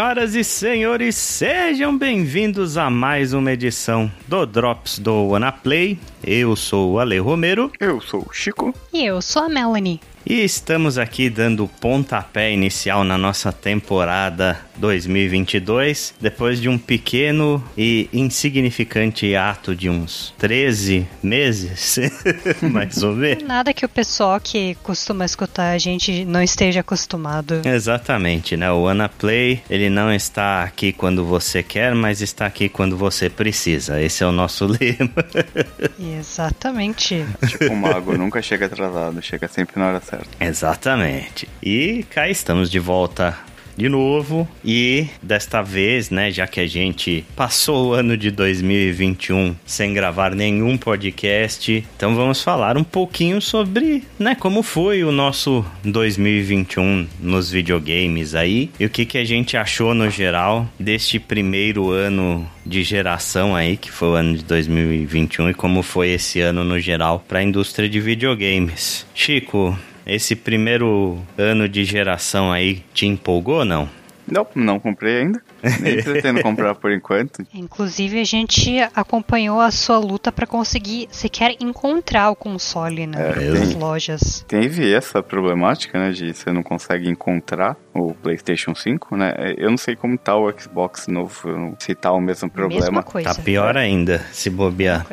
Senhoras e senhores, sejam bem-vindos a mais uma edição do Drops do Wanaplay. Eu sou o Ale Romero. Eu sou o Chico. E eu sou a Melanie. E estamos aqui dando o pontapé inicial na nossa temporada 2022, depois de um pequeno e insignificante ato de uns 13 meses, mais ou menos. Nada que o pessoal que costuma escutar a gente não esteja acostumado. Exatamente, né? O Ana Play, ele não está aqui quando você quer, mas está aqui quando você precisa. Esse é o nosso lema. Exatamente. Tipo, o mago nunca chega atrasado, chega sempre na hora certa. Exatamente. E cá estamos de volta de novo e desta vez, né, já que a gente passou o ano de 2021 sem gravar nenhum podcast, então vamos falar um pouquinho sobre, né, como foi o nosso 2021 nos videogames aí e o que que a gente achou no geral deste primeiro ano de geração aí, que foi o ano de 2021 e como foi esse ano no geral para a indústria de videogames. Chico, esse primeiro ano de geração aí te empolgou ou não? Não, não comprei ainda. Nem pretendo comprar por enquanto. Inclusive, a gente acompanhou a sua luta para conseguir sequer encontrar o console né, É, nas tem- lojas. Teve essa problemática, né, de você não consegue encontrar o PlayStation 5, né? Eu não sei como tá o Xbox novo, se tá o mesmo problema. Mesma coisa. Tá pior ainda, se bobear.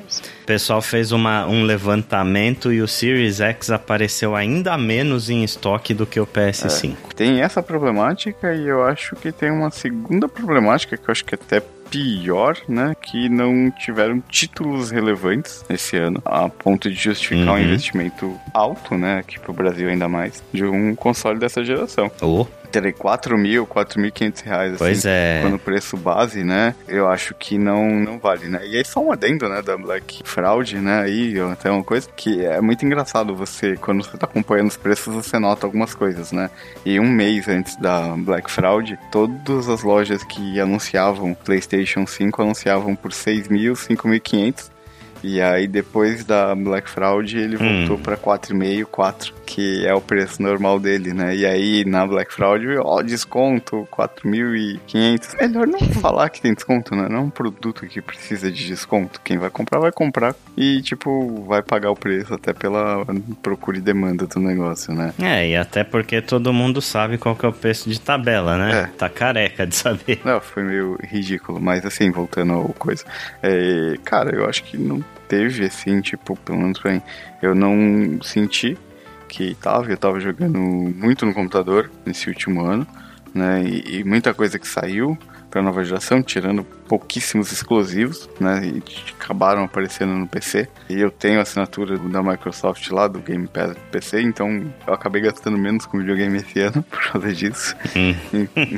O pessoal fez uma, um levantamento e o Series X apareceu ainda menos em estoque do que o PS5. Tem essa problemática e eu acho que tem uma segunda problemática que eu acho que é até pior, né? Que não tiveram títulos relevantes esse ano, a ponto de justificar um Uhum. investimento alto, né? Aqui pro Brasil ainda mais, de um console dessa geração. Oh, Terei 4 mil, 4.500 reais, assim, pois é. quando o preço base, né? Eu acho que não, não vale, né? E aí só um adendo, né, da Black Fraud, né? Aí até uma coisa que é muito engraçado você, quando você tá acompanhando os preços, você nota algumas coisas, né? E um mês antes da Black Fraud, todas as lojas que anunciavam PlayStation 5 anunciavam por 6 mil, 5.500. E aí depois da Black Fraud ele Hum. voltou pra 4,5, 4, que é o preço normal dele, né? E aí na Black Fraud, ó, desconto 4.500. Melhor não falar que tem desconto, né? Não é um produto que precisa de desconto. Quem vai comprar vai comprar e tipo vai pagar o preço até pela procura e demanda do negócio, né? É, e até porque todo mundo sabe qual que é o preço de tabela, né? É. Tá careca de saber. Não, foi meio ridículo, mas assim, voltando ao coisa. É, cara, eu acho que não teve assim, tipo, pelo menos pra mim, eu não senti que tava, eu tava jogando muito no computador nesse último ano, né? E, e muita coisa que saiu pra nova geração, tirando pouquíssimos exclusivos, né? E acabaram aparecendo no PC. E eu tenho a assinatura da Microsoft lá, do Game Pass do PC, então eu acabei gastando menos com videogame esse ano por causa disso. Hum.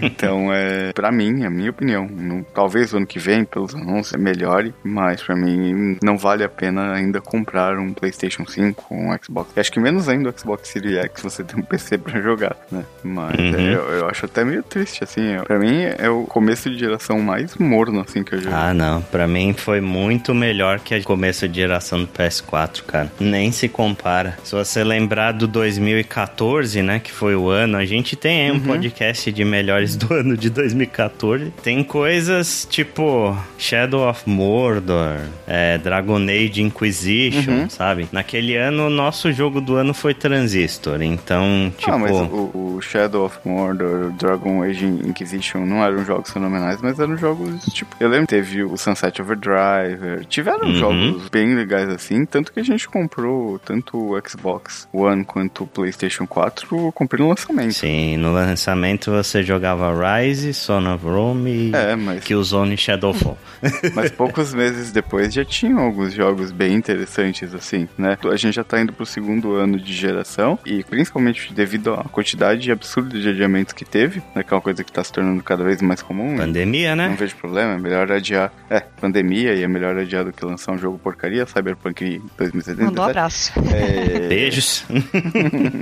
Então, é, para mim, a minha opinião, não- talvez ano que vem, pelos anúncios, melhore, mas pra mim não vale a pena ainda comprar um PlayStation 5, um Xbox. Acho que menos ainda o Xbox Series X você tem um PC pra jogar, né? Mas Uhum. é, eu, eu acho até meio triste, assim. é- Pra mim é o começo de geração mais morno, assim, que eu joguei. Ah, não. Pra mim foi muito melhor que o começo de geração do PS4, cara. Nem se compara. Se você lembrar do 2014, né, que foi o ano, a gente tem aí um podcast de melhores do ano de 2014. Tem coisas tipo Shadow of Mordor, é, Dragon Age Inquisition, sabe? Naquele ano, o nosso jogo do ano foi Transistor. Então, tipo... Ah, mas o, o Shadow of Mordor, Dragon Age Inquisition não eram jogos fenomenais, mas eram jogos, tipo, eu lembro, teve o Sunset Overdrive, tiveram Uhum. jogos bem legais assim, tanto que a gente comprou tanto o Xbox One quanto o PlayStation 4, eu comprei no lançamento. Sim, no lançamento você jogava Rise, Son of Rome e É, mas, Killzone Shadowfall. mas poucos meses depois já tinham alguns jogos bem interessantes, assim, né? A gente já tá indo pro segundo ano de geração e principalmente devido à quantidade absurda de adiamentos que teve, né? Que é uma coisa que tá se tornando cada vez mais comum. Pandemia, Não né? vejo problema, melhor adiar. É, pandemia e é melhor adiar do que lançar um jogo porcaria, Cyberpunk 2077. Mandou um abraço. É, Beijos.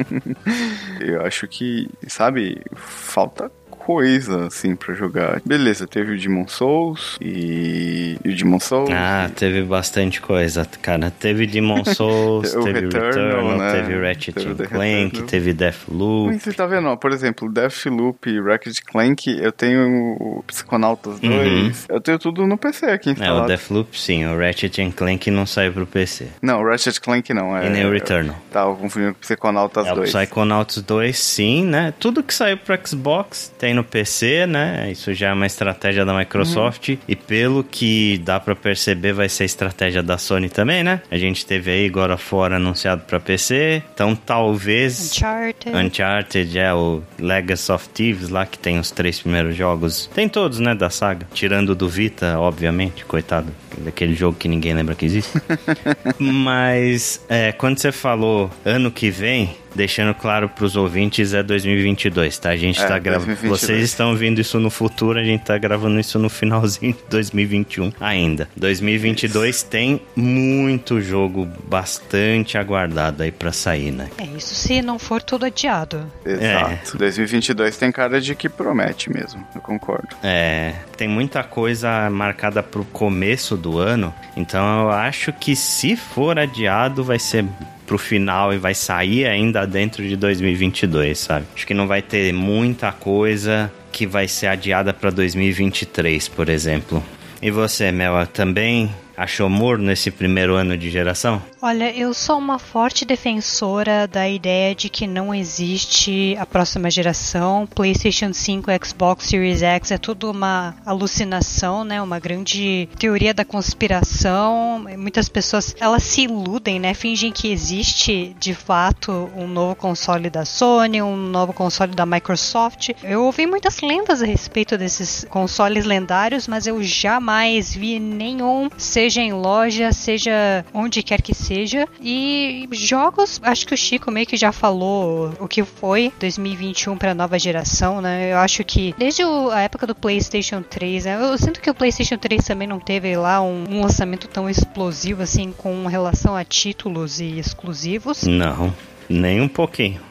eu acho que, sabe, falta coisa, assim, pra jogar. Beleza, teve o Demon Souls e, e o Demon Souls. Ah, e... teve bastante coisa, cara. Teve Demon Souls, teve Returnal, Returnal né? teve Ratchet teve Clank, teve Deathloop. Mas você tá vendo, ó, por exemplo, Deathloop e Ratchet Clank, eu tenho o Psychonautas 2, uhum. eu tenho tudo no PC aqui instalado. É, o Deathloop sim, o Ratchet Clank não saiu pro PC. Não, o Ratchet Clank não, é... E nem o Returnal. Tá, eu confundindo com o Psychonautas é, 2. O Psychonauts 2 sim, né? Tudo que saiu pro Xbox tem no PC, né? Isso já é uma estratégia da Microsoft uhum. e pelo que dá para perceber vai ser estratégia da Sony também, né? A gente teve aí agora fora anunciado para PC, então talvez Uncharted. Uncharted é o Legacy of Thieves lá que tem os três primeiros jogos. Tem todos, né, da saga, tirando do Vita, obviamente, coitado, daquele jogo que ninguém lembra que existe. Mas é, quando você falou ano que vem, deixando claro para os ouvintes, é 2022, tá? A gente é, tá gravando. Vocês estão vendo isso no futuro, a gente tá gravando isso no finalzinho de 2021 ainda. 2022 isso. tem muito jogo bastante aguardado aí para sair, né? É, isso se não for tudo adiado. Exato. É. 2022 tem cara de que promete mesmo, eu concordo. É, tem muita coisa marcada pro começo do ano, então eu acho que se for adiado vai ser pro final e vai sair ainda dentro de 2022, sabe? Acho que não vai ter muita coisa que vai ser adiada para 2023, por exemplo. E você, Mel, também achou morno nesse primeiro ano de geração? Olha, eu sou uma forte defensora da ideia de que não existe a próxima geração. PlayStation 5, Xbox Series X é tudo uma alucinação, né? Uma grande teoria da conspiração. Muitas pessoas elas se iludem, né? Fingem que existe de fato um novo console da Sony, um novo console da Microsoft. Eu ouvi muitas lendas a respeito desses consoles lendários, mas eu jamais vi nenhum ser seja em loja, seja onde quer que seja. E jogos, acho que o Chico meio que já falou o que foi 2021 para a nova geração, né? Eu acho que desde a época do PlayStation 3, né? eu sinto que o PlayStation 3 também não teve lá um, um lançamento tão explosivo assim com relação a títulos e exclusivos. Não, nem um pouquinho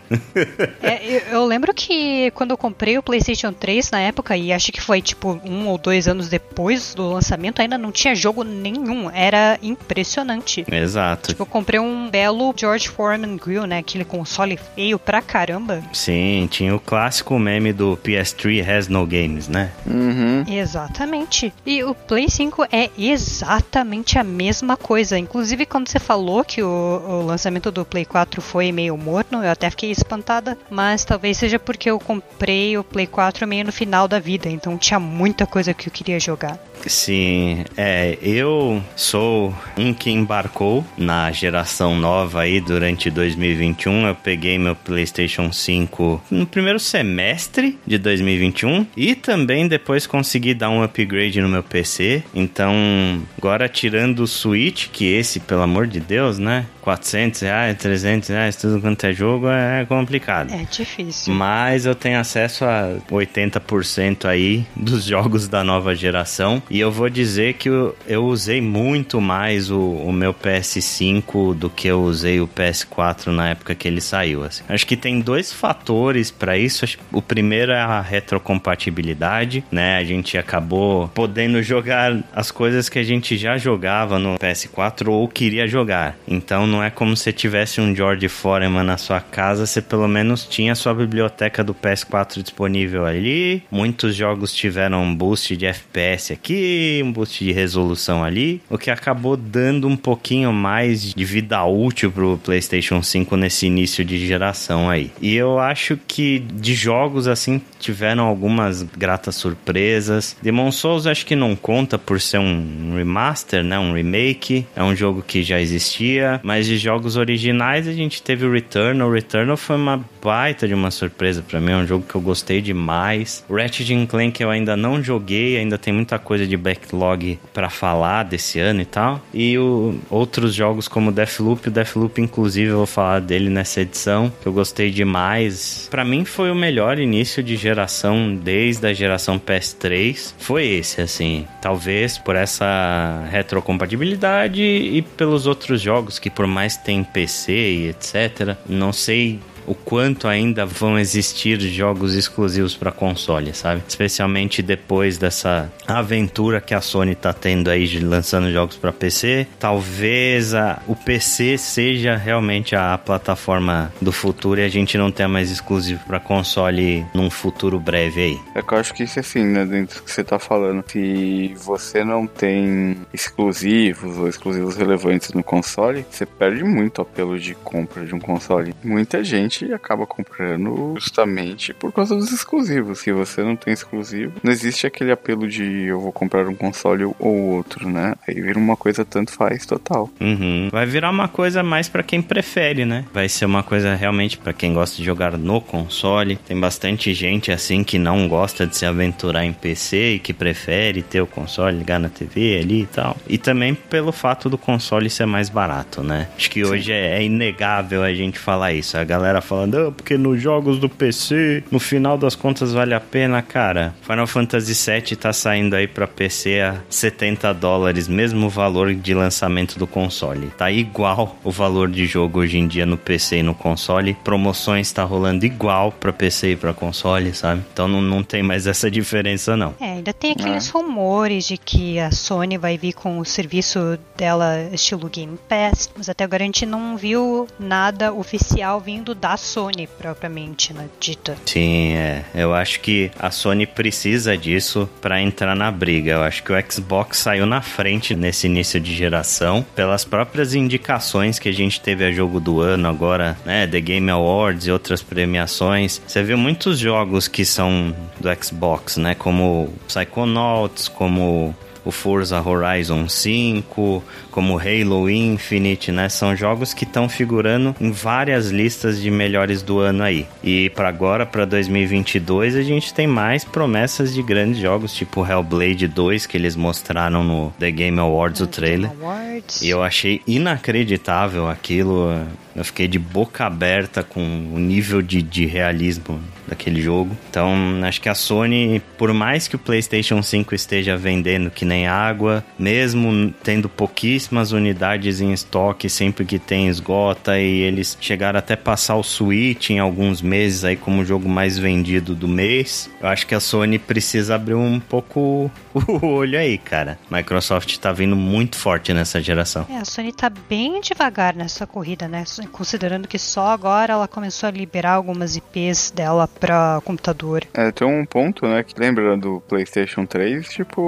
é, eu, eu, lembro que quando eu comprei o PlayStation 3 na época, e acho que foi tipo um ou dois anos depois do lançamento, ainda não tinha jogo nenhum. Era impressionante. Exato. Tipo, eu comprei um belo George Foreman Grill, né? Aquele console feio pra caramba. Sim, tinha o clássico meme do PS3 has no games, né? Uhum. Exatamente. E o Play 5 é exatamente a mesma coisa. Inclusive, quando você falou que o, o lançamento do Play 4 foi meio morno, eu até fiquei espantada, mas talvez seja porque eu comprei o Play 4 meio no final da vida, então tinha muita coisa que eu queria jogar. Sim, é, eu sou um que embarcou na geração nova aí durante 2021. Eu peguei meu PlayStation 5 no primeiro semestre de 2021 e também depois consegui dar um upgrade no meu PC. Então, agora tirando o Switch, que esse, pelo amor de Deus, né? 400 reais, 300 reais, tudo quanto é jogo é complicado. É difícil. Mas eu tenho acesso a 80% aí dos jogos da nova geração. E eu vou dizer que eu, eu usei muito mais o, o, meu PS5 do que eu usei o PS4 na época que ele saiu. Assim. Acho que tem dois fatores para isso. O primeiro é a retrocompatibilidade, né? A gente acabou podendo jogar as coisas que a gente já jogava no PS4 ou queria jogar. Então não é como se tivesse um George Foreman na sua casa, você pelo menos tinha sua biblioteca do PS4 disponível ali. Muitos jogos tiveram um boost de FPS aqui, um boost de resolução ali, o que acabou dando um pouquinho mais de vida útil pro PlayStation 5 nesse início de geração aí. E eu acho que de jogos assim tiveram algumas gratas surpresas. Demon Souls acho que não conta por ser um remaster, né, um remake, é um jogo que já existia, mas de jogos originais, a gente teve o Returnal. O Returnal foi uma baita de uma surpresa para mim, é um jogo que eu gostei demais. Ratchet Clank eu ainda não joguei, ainda tem muita coisa de backlog para falar desse ano e tal. E o, outros jogos como Deathloop, o Deathloop inclusive eu vou falar dele nessa edição, que eu gostei demais. Para mim foi o melhor início de geração desde a geração PS3. Foi esse assim, talvez por essa retrocompatibilidade e pelos outros jogos que por mais tem PC e etc. Não sei o quanto ainda vão existir jogos exclusivos para console, sabe? Especialmente depois dessa aventura que a Sony tá tendo aí de lançando jogos para PC. Talvez a, o PC seja realmente a plataforma do futuro e a gente não tenha mais exclusivo para console num futuro breve aí. É que eu acho que isso é assim, né, dentro do que você tá falando. Se você não tem exclusivos ou exclusivos relevantes no console, você perde muito o apelo de compra de um console. Muita gente acaba comprando justamente por causa dos exclusivos. Se você não tem exclusivo, não existe aquele apelo de eu vou comprar um console ou outro, né? Aí vira uma coisa tanto faz total. Uhum. Vai virar uma coisa mais para quem prefere, né? Vai ser uma coisa realmente para quem gosta de jogar no console. Tem bastante gente assim que não gosta de se aventurar em PC e que prefere ter o console, ligar na TV ali e tal. E também pelo fato do console ser mais barato, né? Acho que hoje é, é, inegável a gente falar isso. A galera falando, oh, porque nos jogos do PC, no final das contas vale a pena, cara. Final Fantasy VII tá saindo aí para PC a 70 dólares, mesmo valor de lançamento do console. Tá igual o valor de jogo hoje em dia no PC e no console. Promoções tá rolando igual para PC e para console, sabe? Então não, não tem mais essa diferença não. É, ainda tem aqueles é. rumores de que a Sony vai vir com o serviço dela estilo Game Pass, mas até agora a gente não viu nada oficial vindo da Sony propriamente, né, dita. Sim, é. Eu acho que a Sony precisa disso para entrar na briga. Eu acho que o Xbox saiu na frente nesse início de geração pelas próprias indicações que a gente teve a jogo do ano agora, né, The Game Awards e outras premiações. Você viu muitos jogos que são do Xbox, né, como Psychonauts, como o Forza Horizon 5, como Halo Infinite, né? São jogos que estão figurando em várias listas de melhores do ano aí. E para agora, para 2022, a gente tem mais promessas de grandes jogos, tipo Hellblade 2, que eles mostraram no The Game Awards, o trailer. E eu achei inacreditável aquilo. Eu fiquei de boca aberta com o nível de, de realismo daquele jogo. Então, acho que a Sony, por mais que o PlayStation 5 esteja vendendo que nem água, mesmo tendo pouquíssimas unidades em estoque, sempre que tem esgota, e eles chegaram até passar o Switch em alguns meses aí como o jogo mais vendido do mês, eu acho que a Sony precisa abrir um pouco o olho aí, cara. Microsoft tá vindo muito forte nessa geração. É, a Sony tá bem devagar nessa corrida, né? Considerando que só agora ela começou a liberar algumas IPs dela para computador. É, tem um ponto, né, que lembra do PlayStation 3, tipo,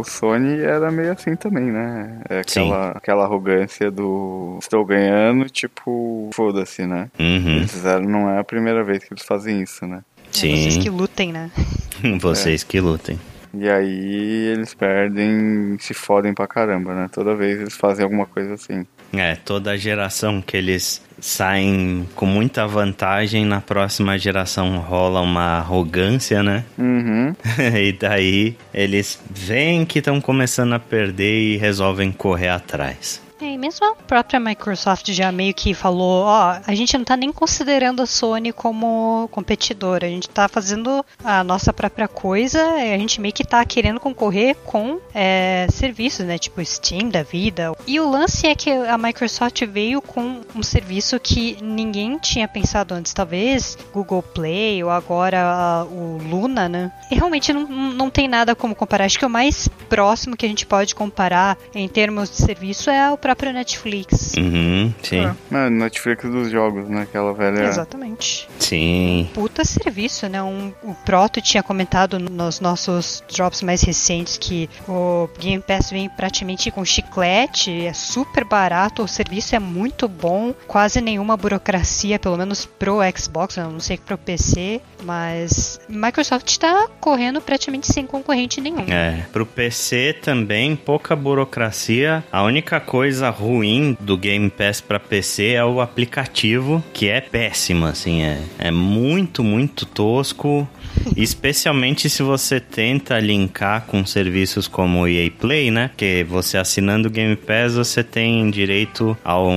o Sony era meio assim também, né? É aquela, aquela arrogância do estou ganhando, tipo, foda-se, né? Uhum. Eles fizeram, não é a primeira vez que eles fazem isso, né? Sim. É vocês que lutem, né? vocês é. que lutem. E aí eles perdem, se fodem pra caramba, né? Toda vez eles fazem alguma coisa assim. É, toda geração que eles saem com muita vantagem, na próxima geração rola uma arrogância, né? Uhum. e daí eles veem que estão começando a perder e resolvem correr atrás. É, mesmo a própria Microsoft já meio que falou, ó, a gente não tá nem considerando a Sony como competidora, a gente tá fazendo a nossa própria coisa, a gente meio que tá querendo concorrer com é, serviços, né, tipo Steam da vida. E o lance é que a Microsoft veio com um serviço que ninguém tinha pensado antes, talvez Google Play ou agora o Luna, né? E realmente não, não tem nada como comparar. Acho que o mais próximo que a gente pode comparar em termos de serviço é o próprio Netflix. Uhum, sim. É, Netflix dos jogos, né? Aquela velha. Exatamente. Sim. Puta serviço, né? Um, o Proto tinha comentado nos nossos drops mais recentes que o Game Pass vem praticamente com chiclete, é super barato, o serviço é muito bom, quase nenhuma burocracia, pelo menos pro Xbox, não sei pro PC, mas Microsoft está correndo praticamente sem concorrente nenhum. É, pro PC também pouca burocracia. A única coisa ruim do Game Pass para PC é o aplicativo, que é péssimo, assim, é, é muito, muito tosco. Especialmente se você tenta linkar com serviços como o EA Play, né? Que você assinando o Game Pass, você tem direito ao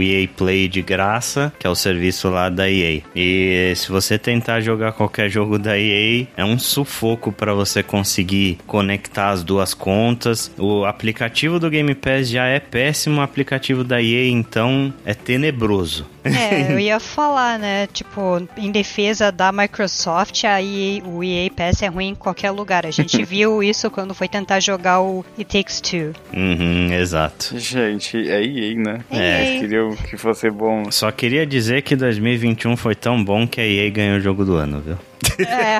EA Play de graça, que é o serviço lá da EA. E se você tentar jogar qualquer jogo da EA, é um sufoco para você conseguir conectar as duas contas. O aplicativo do Game Pass já é péssimo péssimo, o aplicativo da EA, então, é tenebroso. É, eu ia falar, né? Tipo, em defesa da Microsoft, a EA, o EA Pass é ruim em qualquer lugar. A gente viu isso quando foi tentar jogar o It Takes Two. Uhum, exato. Gente, é EA, né? É. Queriam que fosse bom. Só queria dizer que 2021 foi tão bom que a EA ganhou o jogo do ano, viu? É.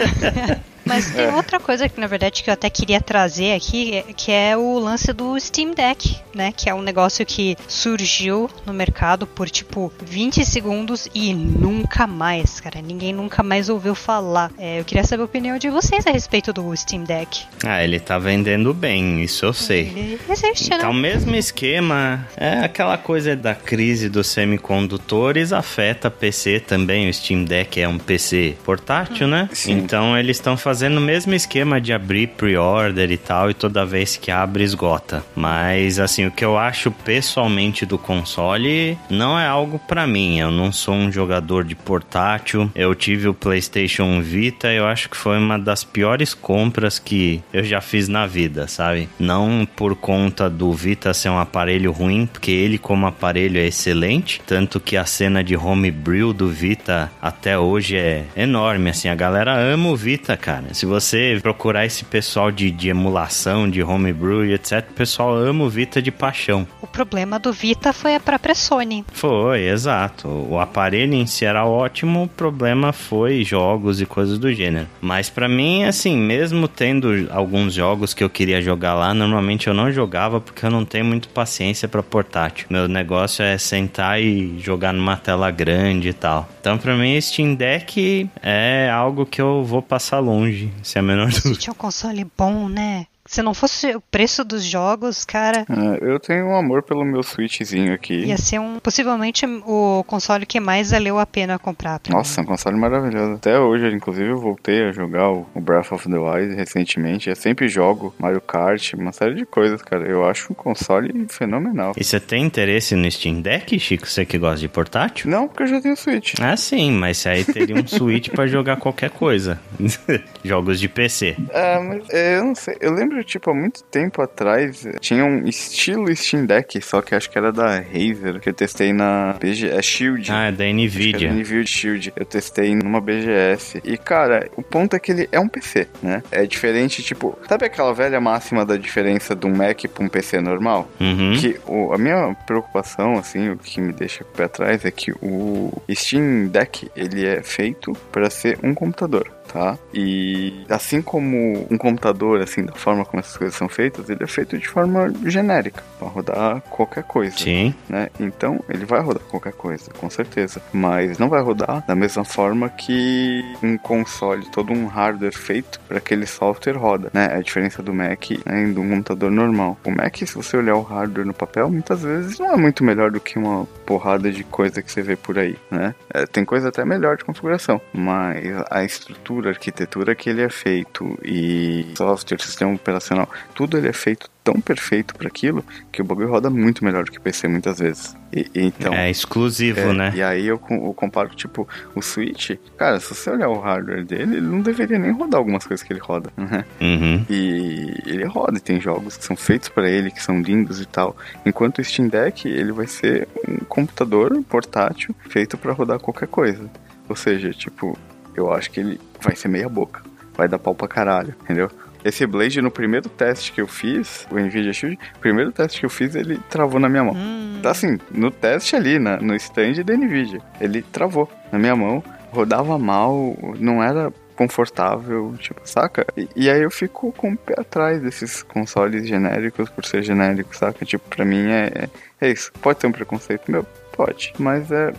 Mas tem outra coisa que, na verdade, que eu até queria trazer aqui, que é o lance do Steam Deck, né? Que é um negócio que surgiu no mercado por, tipo, 20 segundos e nunca mais, cara. Ninguém nunca mais ouviu falar. É, eu queria saber a opinião de vocês a respeito do Steam Deck. Ah, ele tá vendendo bem, isso eu sei. Ele existe, Então, né? mesmo esquema, é aquela coisa da crise dos semicondutores afeta PC também. O Steam Deck é um PC portátil, né? Sim. Então, eles estão fazendo o mesmo esquema de abrir pre-order e tal, e toda vez que abre, esgota. Mas, assim, o que eu acho pessoalmente do console não é algo pra mim. Eu não sou um jogador de portátil. Eu tive o PlayStation Vita, eu acho que foi uma das piores compras que eu já fiz na vida, sabe? Não por conta do Vita ser um aparelho ruim, porque ele como aparelho é excelente, tanto que a cena de homebrew do Vita até hoje é enorme, assim, a galera ama o Vita, cara. Se você procurar esse pessoal de, de emulação, de homebrew e etc, o pessoal ama o Vita de paixão. O problema do Vita foi a própria Sony. Foi, exato. O aparelho em si era ótimo, o problema foi jogos e coisas do gênero. Mas pra mim, assim, mesmo tendo alguns jogos que eu queria jogar lá, normalmente eu não jogava porque eu não tenho muito paciência pra portátil. Meu negócio é sentar e jogar numa tela grande e tal. Então, pra mim, Steam Deck é algo que eu vou passar longe, se é a menor dúvida. Tinha um console bom, né? Se não fosse o preço dos jogos, cara, É, eu tenho um amor pelo meu Switchzinho aqui. ia ser um possivelmente o console que mais valeu a pena comprar. pra Nossa, um console maravilhoso. Até hoje, inclusive, eu voltei a jogar o Breath of the Wild recentemente. Eu sempre jogo Mario Kart, uma série de coisas, cara. Eu acho um console fenomenal. E você tem interesse no Steam Deck, Chico? Você que gosta de portátil? Não, porque eu já tenho Switch. Ah, sim, mas aí teria um Switch pra jogar qualquer coisa. Jogos de PC. É, mas é, eu não sei. Eu lembro, tipo, há muito tempo atrás, eh, tinha um estilo Steam Deck, só que acho que era da Razer, que eu testei na BG... é Shield. Ah, é da Nvidia. Nvidia Shield. Eu testei numa BGS. E, cara, o ponto é que ele é um PC, né? É diferente, tipo... Sabe aquela velha máxima da diferença de um Mac pra um PC normal? Uhum. Que o, a minha preocupação, assim, o que me deixa com o pé atrás é que o Steam Deck, ele é feito para ser um computador, tá? E assim como um computador, assim, da forma como essas coisas são feitas, ele é feito de forma genérica, para rodar qualquer coisa Sim. né? Então ele vai rodar qualquer coisa, com certeza. Mas não vai rodar da mesma forma que um console, todo um hardware feito para aquele software roda, né? É a diferença do Mac né, e um computador normal. O Mac, se você olhar o hardware no papel, muitas vezes não é muito melhor do que uma porrada de coisa que você vê por aí, né? É, tem coisa até melhor de configuração, mas a estrutura, a arquitetura que ele é feito e software, sistema operacional, tudo ele é feito tão perfeito para aquilo que o bagulho roda muito melhor do que o PC muitas vezes. E, e então, é exclusivo, é, né? E aí eu, eu comparo, tipo, o Switch, cara, se você olhar o hardware dele, ele não deveria nem rodar algumas coisas que ele roda, né? Uhum. E ele roda, e tem jogos que são feitos para ele, que são lindos e tal. Enquanto o Steam Deck, ele vai ser um computador portátil feito para rodar qualquer coisa. Ou seja, tipo, eu acho que ele vai ser meia boca. Vai dar pau pra caralho, entendeu? Esse Blade, no primeiro teste que eu fiz, o Nvidia Shield, o primeiro teste que eu fiz, ele travou na minha mão. Hum, Tá assim, no teste ali, na, no stand da Nvidia. Ele travou na minha mão, rodava mal, não era confortável, tipo, saca? E, e aí eu fico com o pé atrás desses consoles genéricos por ser genérico, saca? Tipo, pra mim é, é isso. Pode ter um preconceito meu? Pode. Mas é,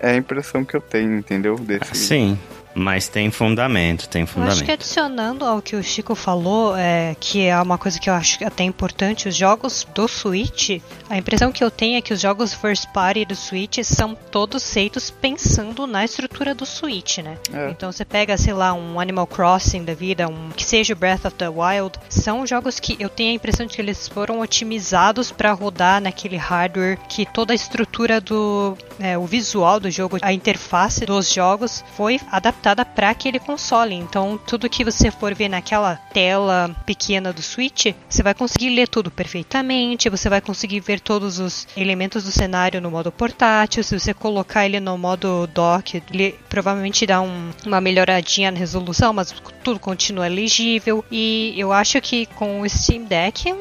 é a impressão que eu tenho, entendeu? Desse, Sim, mas tem fundamento, tem Eu acho que fundamento. adicionando ao que o Chico falou, é, que é uma coisa que eu acho até importante, os jogos do Switch, a impressão que eu tenho é que os jogos first party do Switch são todos feitos pensando na estrutura do Switch, né? É. Então você pega, sei lá, um Animal Crossing da vida, um que seja o Breath of the Wild, são jogos que eu tenho a impressão de que eles foram otimizados para rodar naquele hardware que toda a estrutura do, é, o visual do jogo, a interface dos jogos foi adaptada adaptada para aquele console. Então, tudo que você for ver naquela tela pequena do Switch, você vai conseguir ler tudo perfeitamente, você vai conseguir ver todos os elementos do cenário no modo portátil. Se você colocar ele no modo dock, ele provavelmente dá um, uma melhoradinha na resolução, mas tudo continua legível. E eu acho que com o Steam Deck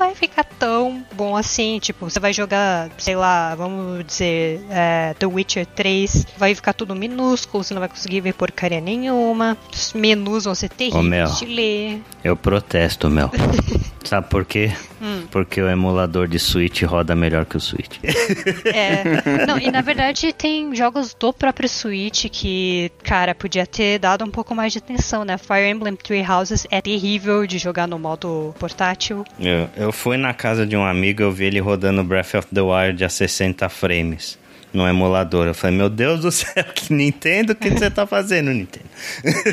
vai ficar tão bom assim. Tipo, você vai jogar, sei lá, vamos dizer, é, The Witcher 3, vai ficar tudo minúsculo, você não vai conseguir ver porcaria nenhuma. Os menus vão ser terríveis de ler. Eu protesto, Mel. Sabe por quê? Hum. Porque o emulador de Switch roda melhor que o Switch. É. Não, e na verdade tem jogos do próprio Switch que, cara, podia ter dado um pouco mais de atenção, né? Fire Emblem Three Houses é terrível de jogar no modo portátil. Eu, eu fui na casa de um amigo, eu vi ele rodando Breath of the Wild a 60 frames no emulador. Eu falei, meu Deus do céu, que Nintendo, o que você tá fazendo, Nintendo?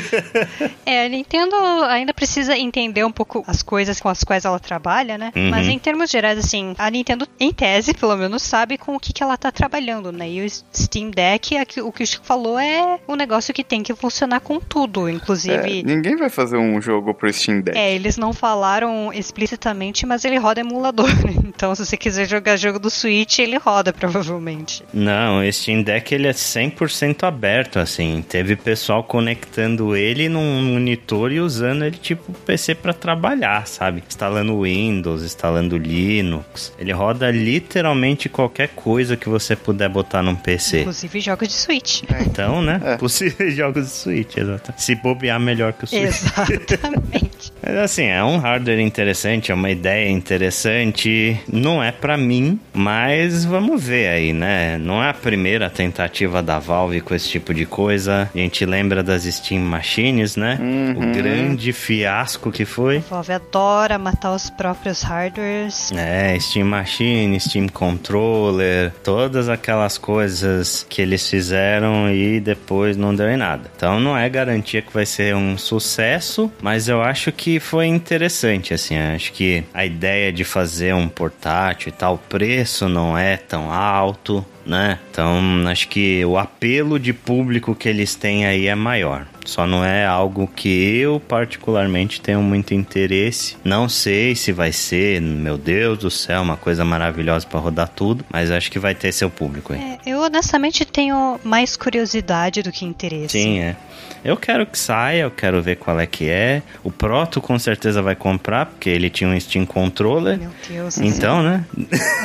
é, a Nintendo ainda precisa entender um pouco as coisas com as quais ela trabalha, né? Uhum. Mas em termos gerais, assim, a Nintendo, em tese, pelo menos, sabe com o que, que ela tá trabalhando, né? E o Steam Deck, o que o Chico falou, é um negócio que tem que funcionar com tudo, inclusive... É, ninguém vai fazer um jogo pro Steam Deck. É, eles não falaram explicitamente, mas ele roda emulador. Então, se você quiser jogar jogo do Switch, ele roda, provavelmente. Não, o Steam Deck ele é 100% aberto, assim. Teve pessoal conectando ele num monitor e usando ele tipo PC para trabalhar, sabe? Instalando Windows, instalando Linux. Ele roda literalmente qualquer coisa que você puder botar num PC. Inclusive jogos de Switch. É, então, né? É. Possíveis jogos de Switch, exato. Se bobear melhor que o Switch. Exatamente. Mas assim, é um hardware interessante, é uma ideia interessante. Não é para mim, mas vamos ver aí, né? Não não é a primeira tentativa da Valve com esse tipo de coisa. A gente lembra das Steam Machines, né? Uhum. O grande fiasco que foi. A Valve adora matar os próprios hardwares. É, Steam Machine, Steam Controller, todas aquelas coisas que eles fizeram e depois não deu em nada. Então não é garantia que vai ser um sucesso, mas eu acho que foi interessante, assim. Acho que a ideia de fazer um portátil e tal, o preço não é tão alto né? Então, acho que o apelo de público que eles têm aí é maior. Só não é algo que eu particularmente tenho muito interesse. Não sei se vai ser, meu Deus do céu, uma coisa maravilhosa para rodar tudo, mas acho que vai ter seu público aí. É, eu honestamente tenho mais curiosidade do que interesse. Sim, é. Eu quero que saia, eu quero ver qual é que é. O Proto com certeza vai comprar, porque ele tinha um Steam Controller. Meu Deus. Então, né?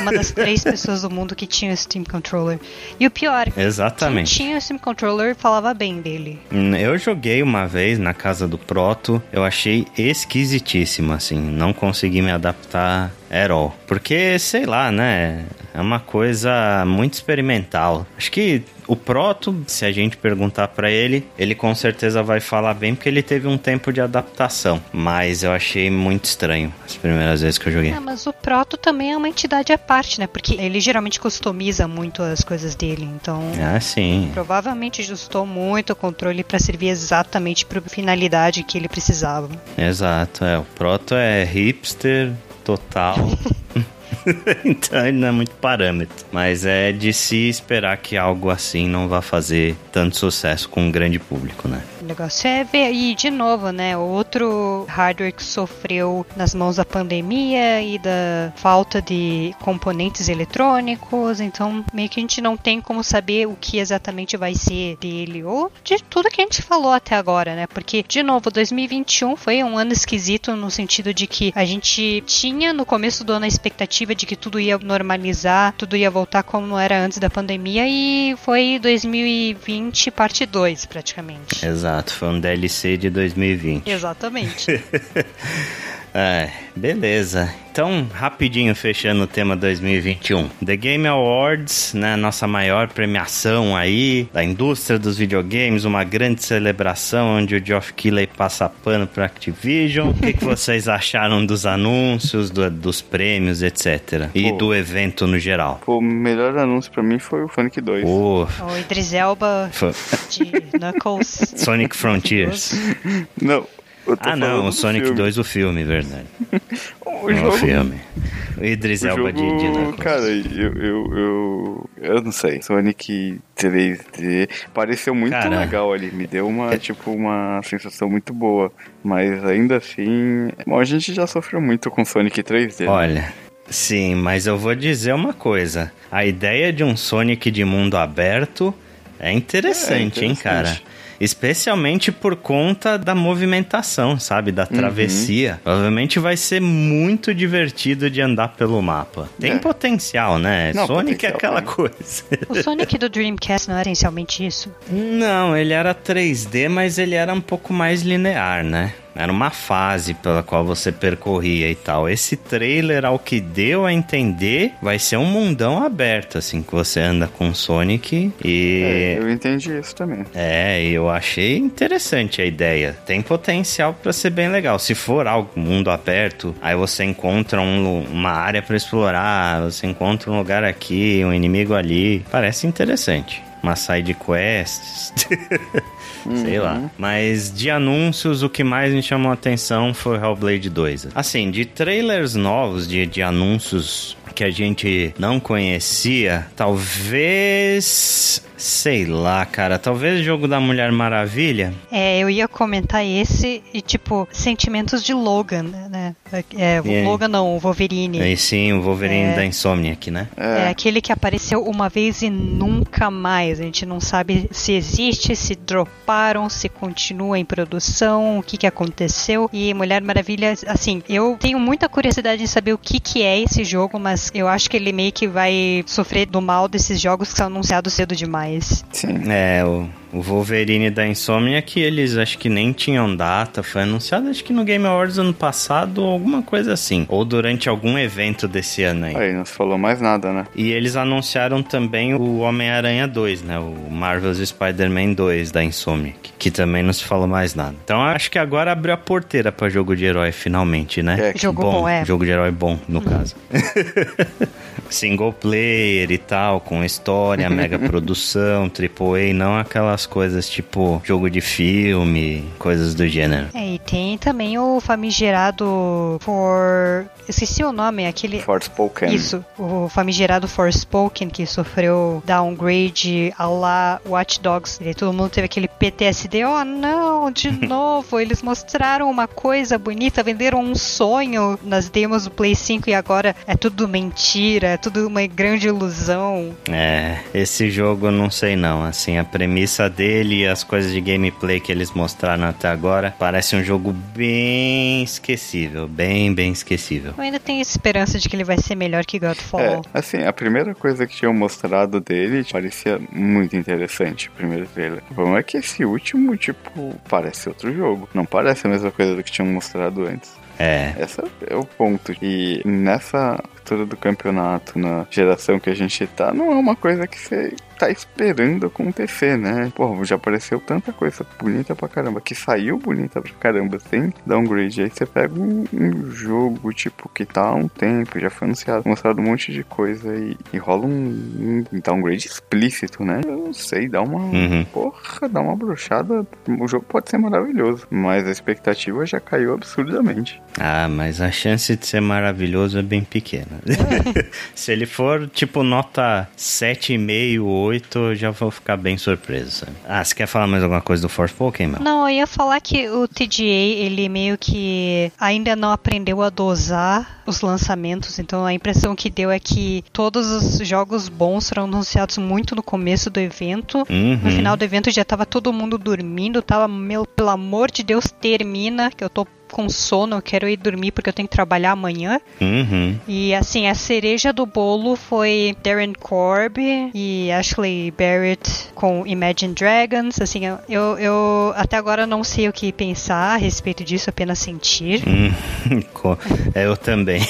Uma das três pessoas do mundo que tinha o Steam Controller. E o pior, Exatamente. quem tinha o Steam Controller falava bem dele. Hum, eu joguei uma vez na casa do Proto, eu achei esquisitíssimo, assim. Não consegui me adaptar at all. Porque, sei lá, né? É uma coisa muito experimental. Acho que o Proto, se a gente perguntar para ele, ele com certeza vai falar bem porque ele teve um tempo de adaptação. Mas eu achei muito estranho as primeiras vezes que eu joguei. É, mas o Proto também é uma entidade à parte, né? Porque ele geralmente customiza muito as coisas dele. Então. Ah, sim. Provavelmente ajustou muito o controle para servir exatamente para a finalidade que ele precisava. Exato, é. O Proto é hipster total. então ele não é muito parâmetro. Mas é de se esperar que algo assim não vá fazer tanto sucesso com um grande público, né? Negócio é ver, e de novo, né? Outro hardware que sofreu nas mãos da pandemia e da falta de componentes eletrônicos, então meio que a gente não tem como saber o que exatamente vai ser dele ou de tudo que a gente falou até agora, né? Porque, de novo, 2021 foi um ano esquisito no sentido de que a gente tinha no começo do ano a expectativa de que tudo ia normalizar, tudo ia voltar como era antes da pandemia e foi 2020 parte 2 praticamente. Exato. Exato, foi um DLC de 2020. Exatamente. é, beleza. Então, rapidinho fechando o tema 2021. The Game Awards, né, nossa maior premiação aí da indústria dos videogames, uma grande celebração onde o Geoff Keighley passa pano para Activision. O que, que, vocês acharam dos anúncios, do, dos prêmios, etc. E Pô. do evento no geral? o melhor anúncio para mim foi o Sonic 2. O Idris Elba foi. de Knuckles. Sonic Frontiers. Não, ah, não, o Sonic filme. 2, o filme, verdade. o, jogo, filme. O Idris o Elba jogo, de Knuckles. Cara, eu, eu, eu, eu não sei. Sonic 3D pareceu muito Cara. legal ali. Me deu uma, tipo, uma sensação muito boa. Mas ainda assim. Bom, a gente já sofreu muito com Sonic 3D. né? Olha, sim, mas eu vou dizer uma coisa. A ideia de um Sonic de mundo aberto é interessante, É, hein, interessante. cara? Especialmente por conta da movimentação, sabe? Da Uhum. travessia. Provavelmente vai ser muito divertido de andar pelo mapa. Tem É. potencial, né? Não, Sonic é potencial aquela tem. coisa. O Sonic do Dreamcast não era essencialmente isso? Não, ele era 3D, mas ele era um pouco mais linear, né? Era uma fase pela qual você percorria e tal. Esse trailer, ao que deu a entender, vai ser um mundão aberto, assim, que você anda com o Sonic É, e. eu entendi isso também. É, eu achei interessante a ideia. Tem potencial pra ser bem legal. Se for algo mundo aberto, aí você encontra um uma área pra explorar, você encontra um lugar aqui, um inimigo ali. Parece interessante. Uma side quest. Sei lá. Mas de anúncios, o que mais me chamou a atenção foi Hellblade 2. Assim, de trailers novos, de, de anúncios que a gente não conhecia, talvez. Sei lá, cara. Talvez o jogo da Mulher Maravilha. É, eu ia comentar esse e, tipo, sentimentos de Logan, né? É, o É. Logan não, o Wolverine. E sim, o Wolverine É. da Insomniac, né? É É, aquele que apareceu uma vez e nunca mais. A gente não sabe se existe, se droparam, se continua em produção, o que, que aconteceu. E Mulher Maravilha, assim, eu tenho muita curiosidade em saber o que, que é esse jogo, mas eu acho que ele meio que vai sofrer do mal desses jogos que são anunciados cedo demais. sim. É, o, o Wolverine da Insomniac, eles acho que nem tinham data. Foi anunciado, acho que no Game Awards ano passado, ou alguma coisa assim. Ou durante algum evento desse ano aí. Aí, não se falou mais nada, né? E eles anunciaram também o Homem-Aranha 2, né? O Marvel's Spider-Man 2 da Insomniac, que também não se falou mais nada. Então acho que agora abriu a porteira pra jogo de herói finalmente, né? É, que Jogo bom, é. Jogo de herói bom, no caso. Single player e tal, com história, mega produção, AAA, não aquelas coisas tipo jogo de filme, coisas do gênero. É, e tem também o famigerado For. Esqueci o nome, aquele. Forspoken. Isso, o famigerado Forspoken que sofreu downgrade a lá Watch Dogs. E todo mundo teve aquele PTSD. Oh não, de novo, eles mostraram uma coisa bonita, venderam um sonho nas demos do Play 5 e agora é tudo mentira, é tudo uma grande ilusão. É, esse jogo eu não sei não, assim, a premissa dele e as coisas de gameplay que eles mostraram até agora parece um jogo bem esquecível, bem, bem esquecível. Eu ainda tenho esperança de que ele vai ser melhor que É, Godfall. assim, a primeira coisa que tinham mostrado dele parecia muito interessante, o primeiro trailer. O problema é que esse último, tipo, parece outro jogo. Não parece a mesma coisa do que tinham mostrado antes. É, Esse é o ponto. E nessa altura do campeonato, na geração que a gente tá, não é uma coisa que você tá esperando acontecer, né? Porra, já apareceu tanta coisa bonita pra caramba, que saiu bonita pra caramba, sem downgrade. Aí você pega um, um jogo, tipo, que tá há um tempo, já foi anunciado, mostrado um monte de coisa e, e rola um, um downgrade explícito, né? Eu não sei, dá uma. Uhum. Porra, dá uma brochada. O jogo pode ser maravilhoso, mas a expectativa já caiu absurdamente. ah, mas a chance de ser maravilhoso é bem pequena. Se ele for tipo nota 7,5, 8, eu já vou ficar bem surpreso. Ah, você quer falar mais alguma coisa do Forspoken, mano? Não, eu ia falar que o TGA, ele meio que ainda não aprendeu a dosar os lançamentos, então a impressão que deu é que todos os jogos bons foram anunciados muito no começo do evento. Uhum. No final do evento já tava todo mundo dormindo, tava, meu, pelo amor de Deus, termina, que eu tô com sono, eu quero ir dormir porque eu tenho que trabalhar amanhã. Uhum. E assim, a cereja do bolo foi Darren Korb e Ashley Barrett com Imagine Dragons. Assim, eu, eu, até agora não sei o que pensar a respeito disso, apenas sentir. Hum, eu também.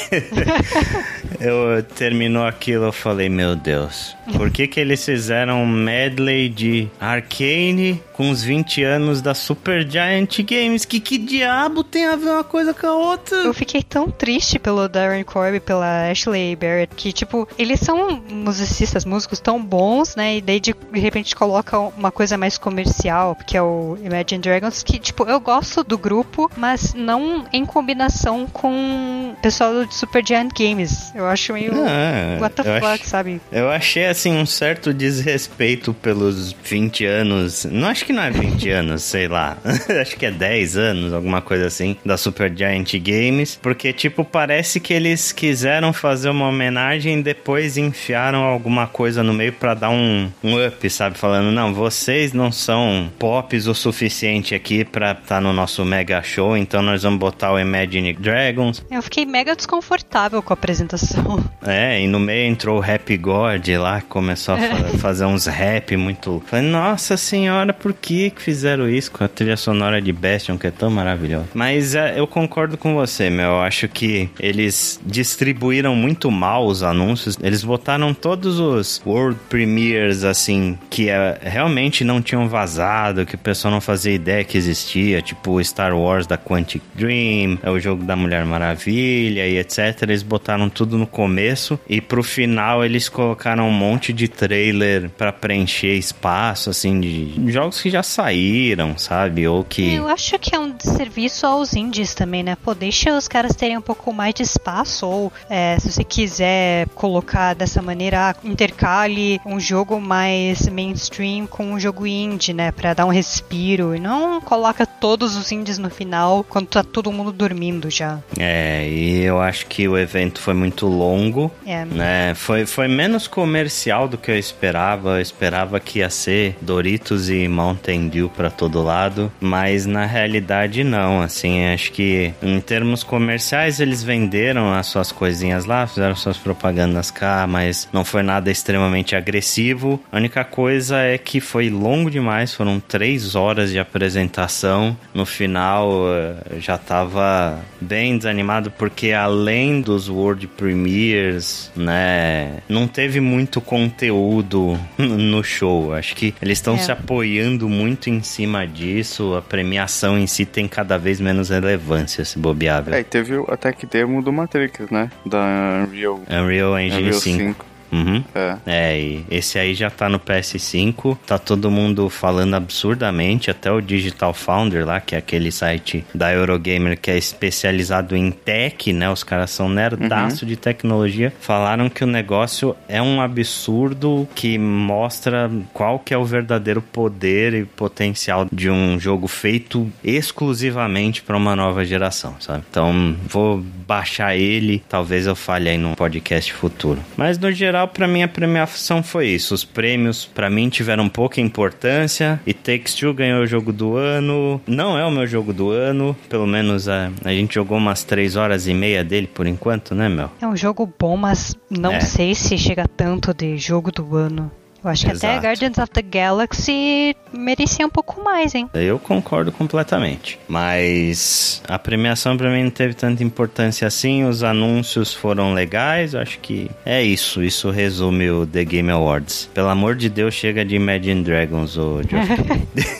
eu terminou aquilo, eu falei, meu Deus, por que que eles fizeram um medley de Arcane com os 20 anos da Super Giant Games. Que que diabo tem a ver uma coisa com a outra? Eu fiquei tão triste pelo Darren Corby, pela Ashley Barrett, que, tipo, eles são musicistas, músicos tão bons, né? E daí de, repente coloca uma coisa mais comercial, que é o Imagine Dragons, que, tipo, eu gosto do grupo, mas não em combinação com o pessoal do Super Giant Games. Eu acho meio. Ah, what the fuck, acho- sabe? Eu achei, assim, um certo desrespeito pelos 20 anos. Não acho que não é 20 anos, sei lá. acho que é 10 anos, alguma coisa assim, da Super Giant Games. Porque, tipo, parece que eles quiseram fazer uma homenagem e depois enfiaram alguma coisa no meio pra dar um, um up, sabe? Falando, não, vocês não são pops o suficiente aqui pra estar no nosso mega show, então nós vamos botar o Imagine Dragons. Eu fiquei mega desconfortável com a apresentação. É, e no meio entrou o Rap God lá, começou a fa- fazer uns rap muito. Falei, nossa senhora, por que que fizeram isso com a trilha sonora de Bastion, que é tão maravilhosa? Mas é, eu concordo com você, meu. Eu acho que eles distribuíram muito mal os anúncios. Eles botaram todos os World Premiers, assim, que é, realmente não tinham vazado, que o pessoal não fazia ideia que existia, tipo Star Wars da Quantic Dream, é o jogo da Mulher Maravilha e etc. Eles botaram tudo no começo e pro final eles colocaram um monte de trailer pra preencher espaço, assim, de jogos que já saíram, sabe? Ou que. Eu acho que é um serviço aos indies também, né? Pô, deixa os caras terem um pouco mais de espaço, ou é, se você quiser colocar dessa maneira, ah, intercale um jogo mais mainstream com um jogo indie, né? Pra dar um respiro, e não coloca todos os indies no final quando tá todo mundo dormindo já. É, e eu acho que o evento foi muito longo. É. né? Foi, foi menos comercial do que eu esperava. Eu esperava que ia ser Doritos e Mountain Dew pra todo lado, mas na realidade não. Assim, acho que em termos comerciais eles venderam as suas coisinhas lá, fizeram suas propagandas cá, mas não foi nada extremamente agressivo. A única coisa é que foi longo demais, foram três horas de apresentação. No final eh, já tava bem desanimado porque além dos World Premiers, né, não teve muito conteúdo no show. Acho que eles estão É. se apoiando muito em cima disso. A premiação em si tem cada vez menos relevância, se bobear. viu? É, e teve até que demo do Matrix, né? Da Unreal, Unreal Engine Unreal 5. 5. Uhum. É. É, e esse aí já tá no PS5, tá todo mundo falando absurdamente, até o Digital Founder lá, que é aquele site da Eurogamer que é especializado em tech, né? Os caras são nerdaço de tecnologia, falaram que o negócio é um absurdo que mostra qual que é o verdadeiro poder e potencial de um jogo feito exclusivamente para uma nova geração, sabe? Então, vou baixar ele, talvez eu fale aí num podcast futuro. Mas no geral, para mim a premiação foi isso. Os prêmios para mim tiveram pouca importância e Takes Two ganhou o jogo do ano. Não é o meu jogo do ano, pelo menos a, a gente jogou umas 3 horas e meia dele por enquanto, né, Mel? É um jogo bom, mas não É. sei se chega tanto de jogo do ano. Eu acho que até Exato. Guardians of the Galaxy merecia um pouco mais, hein? Eu concordo completamente. Mas a premiação pra mim não teve tanta importância assim. Os anúncios foram legais. Eu acho que é isso. Isso resume o The Game Awards. Pelo amor de Deus, chega de Imagine Dragons, o Geoff.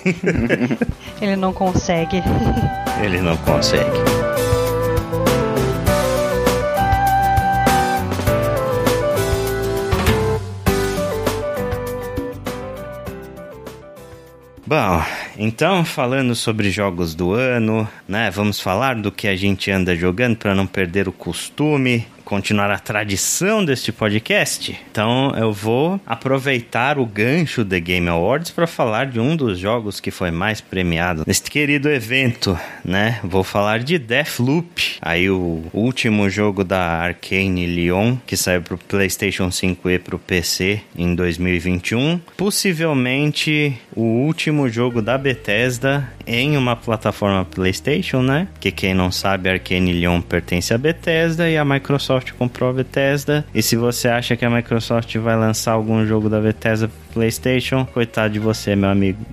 Ele não consegue. Ele não consegue. Bom, então falando sobre jogos do ano, né? Vamos falar do que a gente anda jogando para não perder o costume, continuar a tradição deste podcast. Então eu vou aproveitar o gancho The Game Awards para falar de um dos jogos que foi mais premiado neste querido evento, né? Vou falar de Deathloop, aí o último jogo da Arcane Lyon que saiu pro PlayStation 5 e pro PC em 2021, possivelmente o último jogo da Bethesda em uma plataforma PlayStation, né? Que quem não sabe, Arcane Lyon pertence à Bethesda e a Microsoft Microsoft comprou a Bethesda. E se você acha que a Microsoft vai lançar algum jogo da Bethesda PlayStation, coitado de você, meu amigo.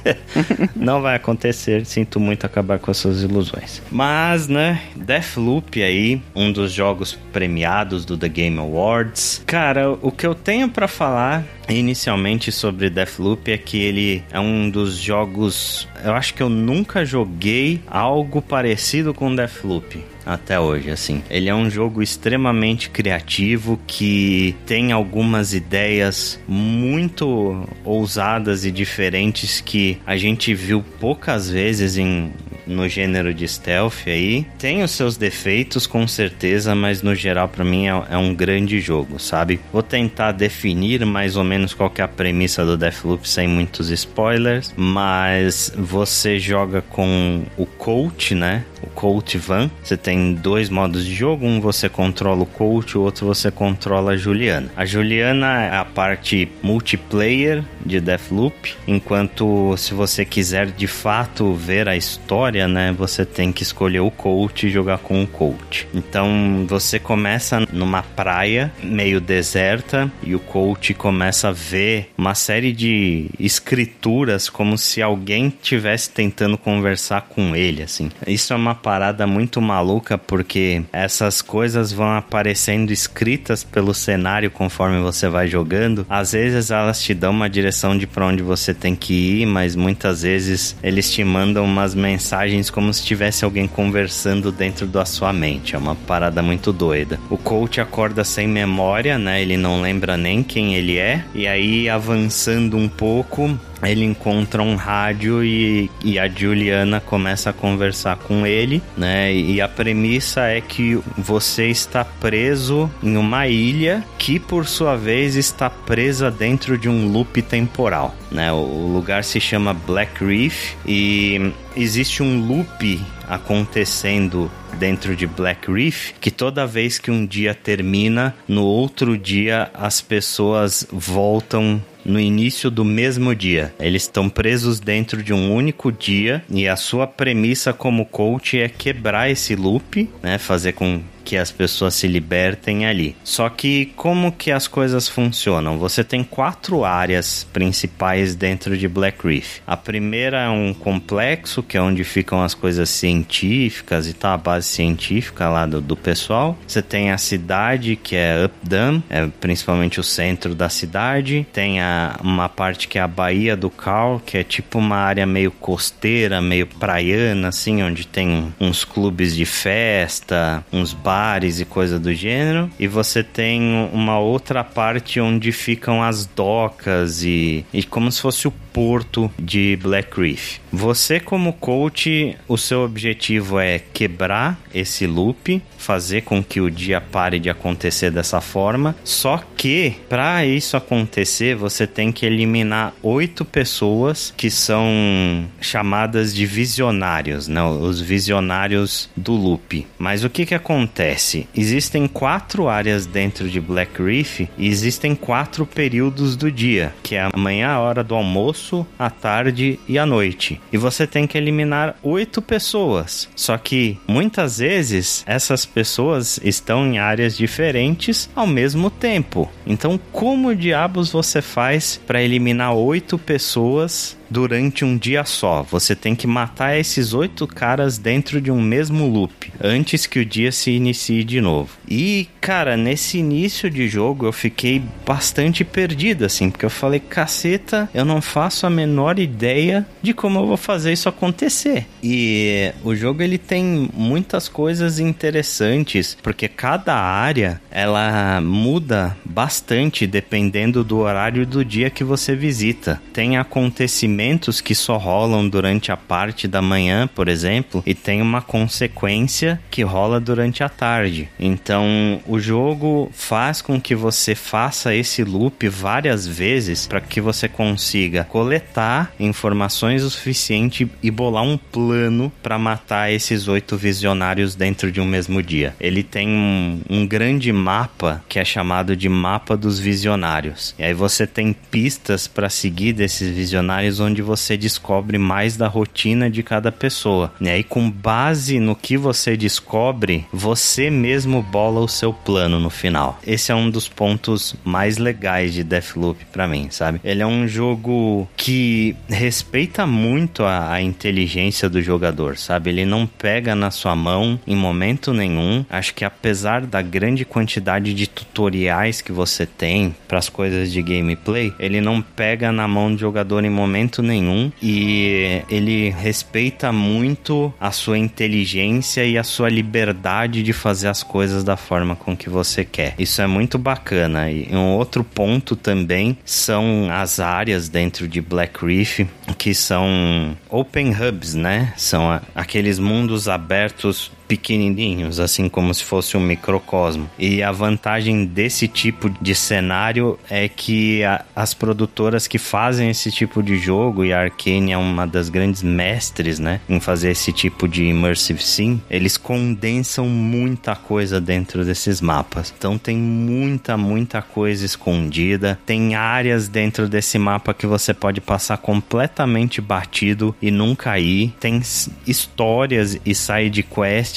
Não vai acontecer. Sinto muito acabar com as suas ilusões. Mas, né, Deathloop aí, um dos jogos premiados do The Game Awards. Cara, o que eu tenho para falar inicialmente sobre Deathloop é que ele é um dos jogos. Eu acho que eu nunca joguei algo parecido com Deathloop até hoje, assim. Ele é um jogo extremamente criativo que tem algumas ideias muito ousadas e diferentes que a gente viu poucas vezes em no gênero de stealth aí. Tem os seus defeitos, com certeza, mas no geral, para mim, é, é, um grande jogo, sabe? Vou tentar definir mais ou menos qual é a premissa do Deathloop sem muitos spoilers, mas você joga com o coach, né? O coach Van. Você tem dois modos de jogo, um você controla o coach, o outro você controla a Juliana. A Juliana é a parte multiplayer de Deathloop, enquanto se você quiser de fato ver a história, né, você tem que escolher o coach e jogar com o coach. Então você começa numa praia meio deserta e o coach começa a ver uma série de escrituras como se alguém tivesse tentando conversar com ele, assim. Isso é uma parada muito maluca porque essas coisas vão aparecendo escritas pelo cenário conforme você vai jogando. Às vezes elas te dão uma direção de para onde você tem que ir, mas muitas vezes eles te mandam umas mensagens como se tivesse alguém conversando dentro da sua mente. É uma parada muito doida. O coach acorda sem memória, né? Ele não lembra nem quem ele é. E aí avançando um pouco, ele encontra um rádio e, e a Juliana começa a conversar com ele, né? E a premissa é que você está preso em uma ilha que, por sua vez, está presa dentro de um loop temporal, né? O lugar se chama Black Reef e existe um loop acontecendo dentro de Black Reef que toda vez que um dia termina, no outro dia as pessoas voltam no início do mesmo dia. Eles estão presos dentro de um único dia e a sua premissa como coach é quebrar esse loop, né, fazer com que as pessoas se libertem ali. Só que como que as coisas funcionam? Você tem quatro áreas principais dentro de Black Reef. A primeira é um complexo, que é onde ficam as coisas científicas e tá a base científica lá do, do pessoal. Você tem a cidade, que é Updam, é principalmente o centro da cidade. Tem a, uma parte que é a Baía do Cal, que é tipo uma área meio costeira, meio praiana, assim, onde tem uns clubes de festa, uns bares bares e coisa do gênero. E você tem uma outra parte onde ficam as docas e, e como se fosse o porto de Black Reef. Você como coach, o seu objetivo é quebrar esse loop, fazer com que o dia pare de acontecer dessa forma. Só que para isso acontecer, você tem que eliminar oito pessoas que são chamadas de visionários, né? Os visionários do loop. Mas o que que acontece? Existem quatro áreas dentro de Black Reef e existem quatro períodos do dia, que é a manhã, a hora do almoço, a tarde e a noite. E você tem que eliminar oito pessoas. Só que muitas vezes essas pessoas estão em áreas diferentes ao mesmo tempo. Então, como diabos você faz para eliminar oito pessoas durante um dia só. Você tem que matar esses oito caras dentro de um mesmo loop antes que o dia se inicie de novo. E, cara, nesse início de jogo eu fiquei bastante perdido, assim, porque eu falei, caceta, eu não faço a menor ideia de como eu vou fazer isso acontecer. E o jogo ele tem muitas coisas interessantes, porque cada área ela muda bastante dependendo do horário do dia que você visita. Tem acontecimentos acontecimentos que só rolam durante a parte da manhã, por exemplo, e tem uma consequência que rola durante a tarde. Então, o jogo faz com que você faça esse loop várias vezes para que você consiga coletar informações o suficiente e bolar um plano para matar esses oito visionários dentro de um mesmo dia. Ele tem um, um grande mapa que é chamado de mapa dos visionários. E aí você tem pistas para seguir desses visionários onde você descobre mais da rotina de cada pessoa. E aí, com base no que você descobre, você mesmo bola o seu plano no final. Esse é um dos pontos mais legais de Deathloop para mim, sabe? Ele é um jogo que respeita muito a, a inteligência do jogador, sabe? Ele não pega na sua mão em momento nenhum. Acho que apesar da grande quantidade de tutoriais que você tem para as coisas de gameplay, ele não pega na mão do jogador em momento nenhum e ele respeita muito a sua inteligência e a sua liberdade de fazer as coisas da forma com que você quer. Isso é muito bacana. E um outro ponto também são as áreas dentro de Black Reef que são open hubs, né? São aqueles mundos abertos pequenininhos, assim como se fosse um microcosmo. E a vantagem desse tipo de cenário é que a, as produtoras que fazem esse tipo de jogo, e a Arkane é uma das grandes mestres, né, em fazer esse tipo de immersive sim, eles condensam muita coisa dentro desses mapas. Então tem muita, muita coisa escondida. Tem áreas dentro desse mapa que você pode passar completamente batido e nunca ir. Tem histórias e side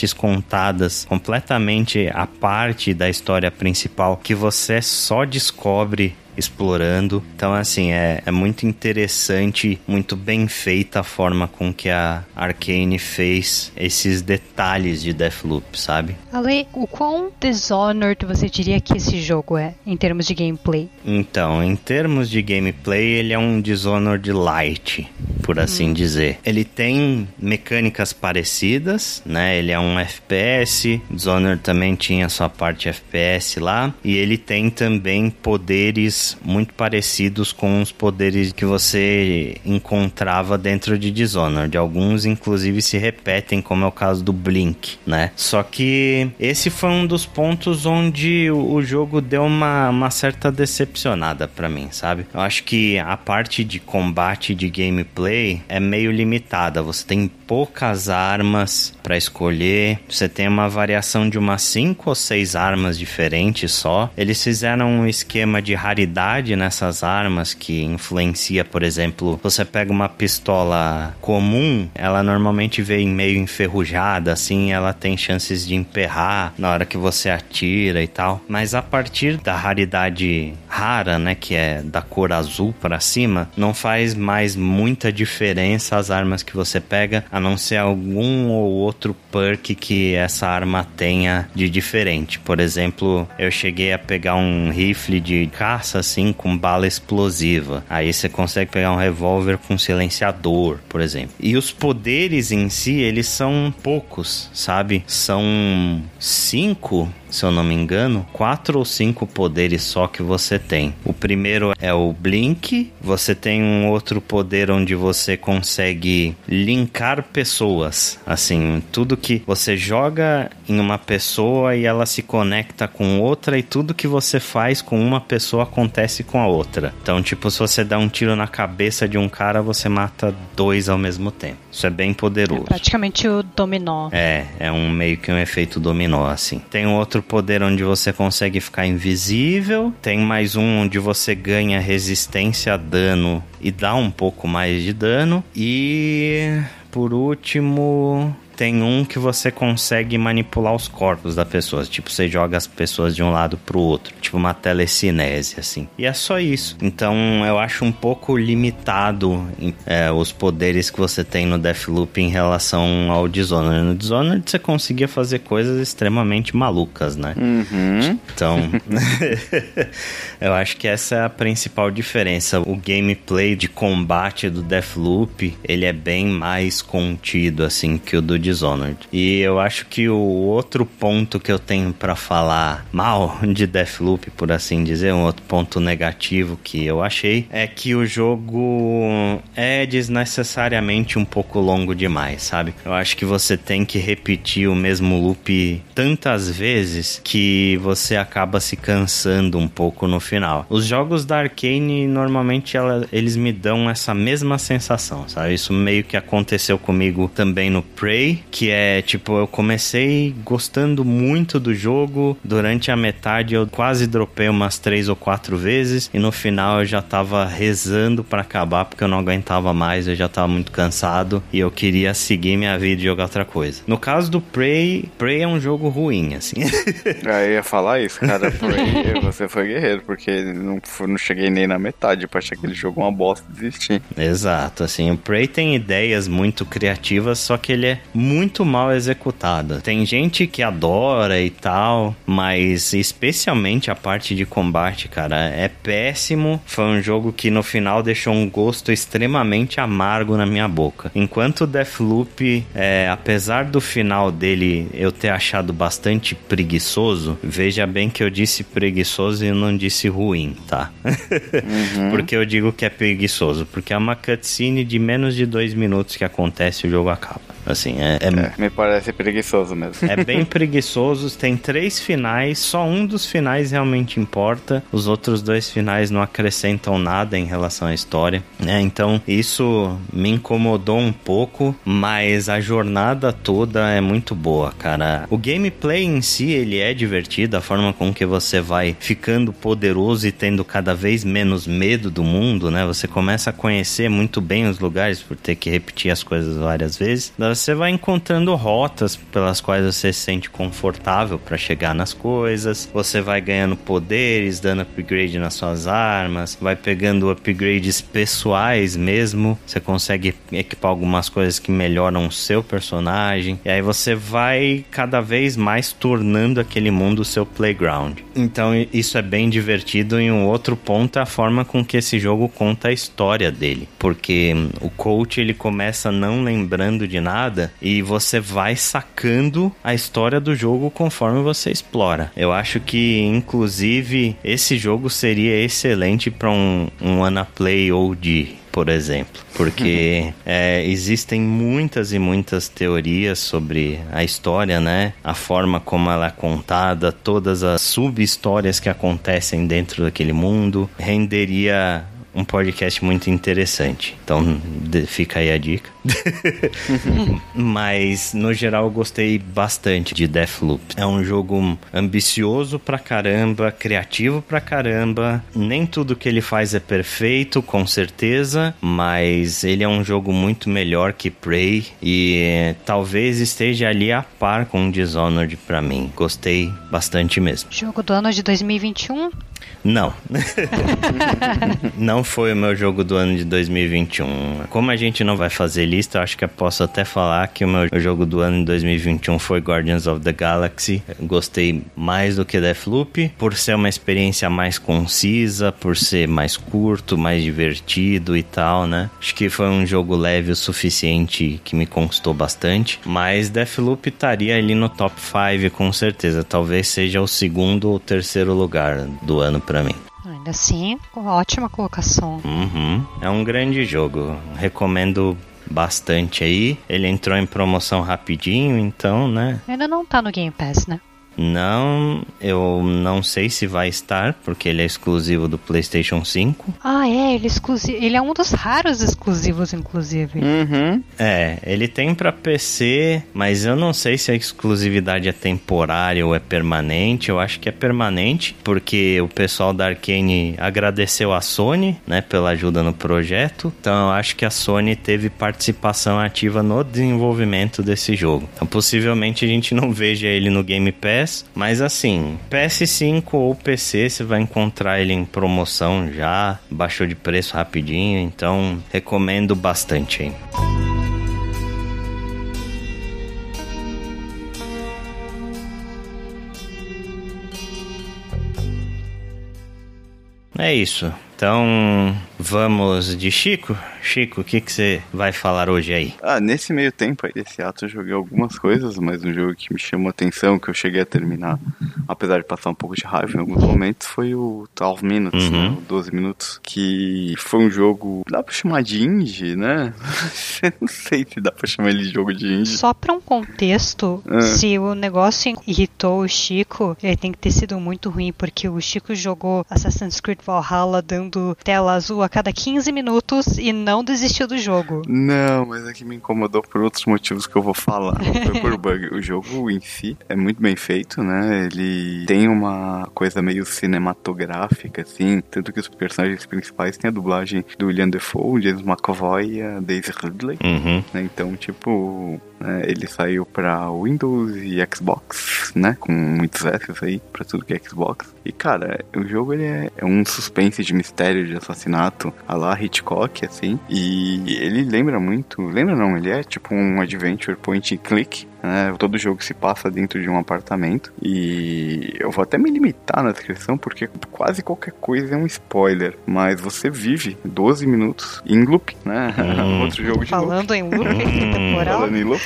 quests contadas completamente à parte da história principal que você só descobre explorando. Então, assim, é, é muito interessante, muito bem feita a forma com que a Arkane fez esses detalhes de Deathloop, sabe? Ale, o quão Dishonored você diria que esse jogo é, em termos de gameplay? Então, em termos de gameplay, ele é um Dishonored Light, por assim hum. dizer. Ele tem mecânicas parecidas, né? Ele é um FPS, Dishonored também tinha sua parte FPS lá, e ele tem também poderes muito parecidos com os poderes que você encontrava dentro de Dishonored. Alguns, inclusive, se repetem, como é o caso do Blink, né? Só que esse foi um dos pontos onde o jogo deu uma, uma certa decepcionada para mim, sabe? Eu acho que a parte de combate de gameplay é meio limitada. Você tem poucas armas para escolher. Você tem uma variação de umas 5 ou 6 armas diferentes só. Eles fizeram um esquema de raridade nessas armas que influencia, por exemplo, você pega uma pistola comum, ela normalmente vem meio enferrujada, assim, ela tem chances de emperrar na hora que você atira e tal. Mas a partir da raridade rara, né, que é da cor azul para cima, não faz mais muita diferença as armas que você pega, a não ser algum ou outro perk que essa arma tenha de diferente. Por exemplo, eu cheguei a pegar um rifle de caça assim com bala explosiva. Aí você consegue pegar um revólver com silenciador, por exemplo. E os poderes em si, eles são poucos, sabe? São cinco se eu não me engano, quatro ou cinco poderes só que você tem. O primeiro é o Blink, você tem um outro poder onde você consegue linkar pessoas. Assim, tudo que você joga em uma pessoa e ela se conecta com outra, e tudo que você faz com uma pessoa acontece com a outra. Então, tipo, se você dá um tiro na cabeça de um cara, você mata dois ao mesmo tempo. Isso é bem poderoso. É praticamente o dominó. É, é um meio que um efeito dominó, assim. Tem um outro poder onde você consegue ficar invisível. Tem mais um onde você ganha resistência a dano e dá um pouco mais de dano. E por último, tem um que você consegue manipular os corpos da pessoa. Tipo, você joga as pessoas de um lado pro outro. Tipo uma telecinese, assim. E é só isso. Então eu acho um pouco limitado é, os poderes que você tem no Deathloop em relação ao Dishonored. No Dishonored você conseguia fazer coisas extremamente malucas, né? Uhum. Então, eu acho que essa é a principal diferença. O gameplay de combate do Deathloop, ele é bem mais contido, assim, que o do Dishonored. E eu acho que o outro ponto que eu tenho para falar mal de Deathloop, por assim dizer, um outro ponto negativo que eu achei, é que o jogo é desnecessariamente um pouco longo demais, sabe? Eu acho que você tem que repetir o mesmo loop tantas vezes que você acaba se cansando um pouco no final. Os jogos da Arkane normalmente ela, eles me dão essa mesma sensação, sabe? Isso meio que aconteceu comigo também no Prey Prey, que é tipo, eu comecei gostando muito do jogo, durante a metade eu quase dropei umas três ou quatro vezes e no final eu já tava rezando para acabar porque eu não aguentava mais, eu já tava muito cansado e eu queria seguir minha vida e jogar outra coisa. No caso do Prey, Prey é um jogo ruim, assim. eu ia falar isso, cara. Prey, você foi guerreiro, porque não, não cheguei nem na metade pra achar aquele jogo uma bosta desistir. Exato, assim, o Prey tem ideias muito criativas, só que ele é muito mal executado. Tem gente que adora e tal, mas especialmente a parte de combate, cara, é péssimo. Foi um jogo que no final deixou um gosto extremamente amargo na minha boca. Enquanto Deathloop, é, apesar do final dele eu ter achado bastante preguiçoso, veja bem que eu disse preguiçoso e não disse ruim, tá? uhum. Porque eu digo que é preguiçoso, porque é uma cutscene de menos de dois minutos que acontece e o jogo acaba. Assim, é, é, é, Me parece preguiçoso mesmo. É bem preguiçoso. Tem três finais, só um dos finais realmente importa. Os outros dois finais não acrescentam nada em relação à história. Né? Então, isso me incomodou um pouco, mas a jornada toda é muito boa, cara. O gameplay em si, ele é divertido, a forma com que você vai ficando poderoso e tendo cada vez menos medo do mundo, né? Você começa a conhecer muito bem os lugares por ter que repetir as coisas várias vezes você vai encontrando rotas pelas quais você se sente confortável para chegar nas coisas. Você vai ganhando poderes, dando upgrade nas suas armas, vai pegando upgrades pessoais mesmo. Você consegue equipar algumas coisas que melhoram o seu personagem. E aí você vai cada vez mais tornando aquele mundo o seu playground. Então isso é bem divertido. E um outro ponto é a forma com que esse jogo conta a história dele. Porque o coach ele começa não lembrando de nada e você vai sacando a história do jogo conforme você explora. Eu acho que, inclusive, esse jogo seria excelente para um, um Anaplay OG por exemplo, porque é, existem muitas e muitas teorias sobre a história, né? A forma como ela é contada, todas as sub-histórias que acontecem dentro daquele mundo, renderia um podcast muito interessante. Então, fica aí a dica. Mas, no geral, eu gostei bastante de Deathloop. É um jogo ambicioso pra caramba, criativo pra caramba. Nem tudo que ele faz é perfeito, com certeza, mas ele é um jogo muito melhor que Prey e talvez esteja ali a par com Dishonored pra mim. Gostei bastante mesmo. Jogo do ano de 2021? Não. não foi o meu jogo do ano de 2021. Como a gente não vai fazer lista, eu acho que eu posso até falar que o meu jogo do ano de 2021 foi Guardians of the Galaxy. gostei mais do que Deathloop, por ser uma experiência mais concisa, por ser mais curto, mais divertido e tal, né? Acho que foi um jogo leve o suficiente que me conquistou bastante. Mas Deathloop estaria ali no top 5 com certeza. Talvez seja o segundo ou terceiro lugar do ano para mim. Ainda assim, ótima colocação. Uhum. É um grande jogo. Recomendo bastante aí. Ele entrou em promoção rapidinho, então, né? Ainda não tá no Game Pass, né? Não, eu não sei se vai estar, porque ele é exclusivo do PlayStation 5. Ah, é, ele é exclusivo. Ele é um dos raros exclusivos, inclusive. Uhum. É, ele tem para PC, mas eu não sei se a exclusividade é temporária ou é permanente. Eu acho que é permanente, porque o pessoal da Arkane agradeceu a Sony, né, pela ajuda no projeto. Então eu acho que a Sony teve participação ativa no desenvolvimento desse jogo. Então possivelmente a gente não veja ele no Game Pass mas assim, PS5 ou PC você vai encontrar ele em promoção já, baixou de preço rapidinho, então recomendo bastante, hein. É isso. Então, vamos de Chico? Chico, o que, que você vai falar hoje aí? Ah, nesse meio tempo aí desse ato eu joguei algumas coisas, mas um jogo que me chamou a atenção, que eu cheguei a terminar, apesar de passar um pouco de raiva em alguns momentos, foi o 12 Minutes, uhum. né, 12 Minutos, que foi um jogo, dá pra chamar de indie, né? não sei se dá pra chamar ele de jogo de indie. Só pra um contexto, ah. se o negócio irritou o Chico, ele tem que ter sido muito ruim, porque o Chico jogou Assassin's Creed Valhalla dando tela azul a cada 15 minutos e não não desistiu do jogo. Não, mas é que me incomodou por outros motivos que eu vou falar. Foi por bug. O jogo em si é muito bem feito, né? Ele tem uma coisa meio cinematográfica, assim. Tanto que os personagens principais têm a dublagem do William Defoe, James McAvoy e a Daisy Ridley. Uhum. Né? Então, tipo, né, ele saiu pra Windows e Xbox, né? Com muitos S aí, pra tudo que é Xbox. E, cara, o jogo ele é, é um suspense de mistério de assassinato a lá Hitchcock, assim. E ele lembra muito. Lembra não? Ele é tipo um adventure point and click. Né? Todo jogo se passa dentro de um apartamento. E eu vou até me limitar na descrição, porque quase qualquer coisa é um spoiler. Mas você vive 12 minutos em loop, né? Hum. Outro jogo de Falando loop. em loop temporal. Falando em loop.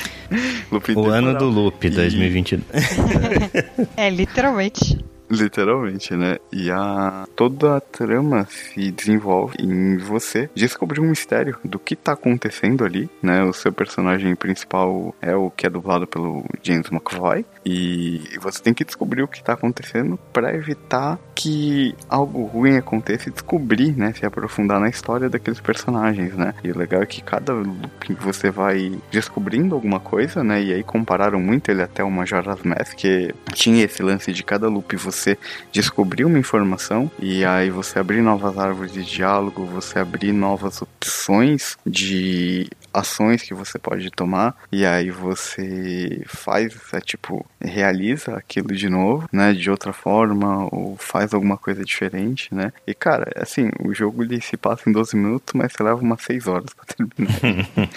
loop O temporal. ano do loop, E- 2022. É, literalmente. Literalmente, né? E a toda a trama se desenvolve em você descobrir um mistério do que tá acontecendo ali, né? O seu personagem principal é o que é dublado pelo James McAvoy e você tem que descobrir o que tá acontecendo para evitar que algo ruim aconteça e descobrir, né? Se aprofundar na história daqueles personagens, né? E o legal é que cada looping você vai descobrindo alguma coisa, né? E aí compararam muito ele até o Majora's Mask, que tinha esse lance de cada loop você descobrir uma informação e aí você abrir novas árvores de diálogo, você abrir novas opções de ações que você pode tomar e aí você faz, é, tipo, realiza aquilo de novo, né, de outra forma ou faz alguma coisa diferente, né? E cara, assim, o jogo ele se passa em 12 minutos, mas você leva umas 6 horas pra terminar.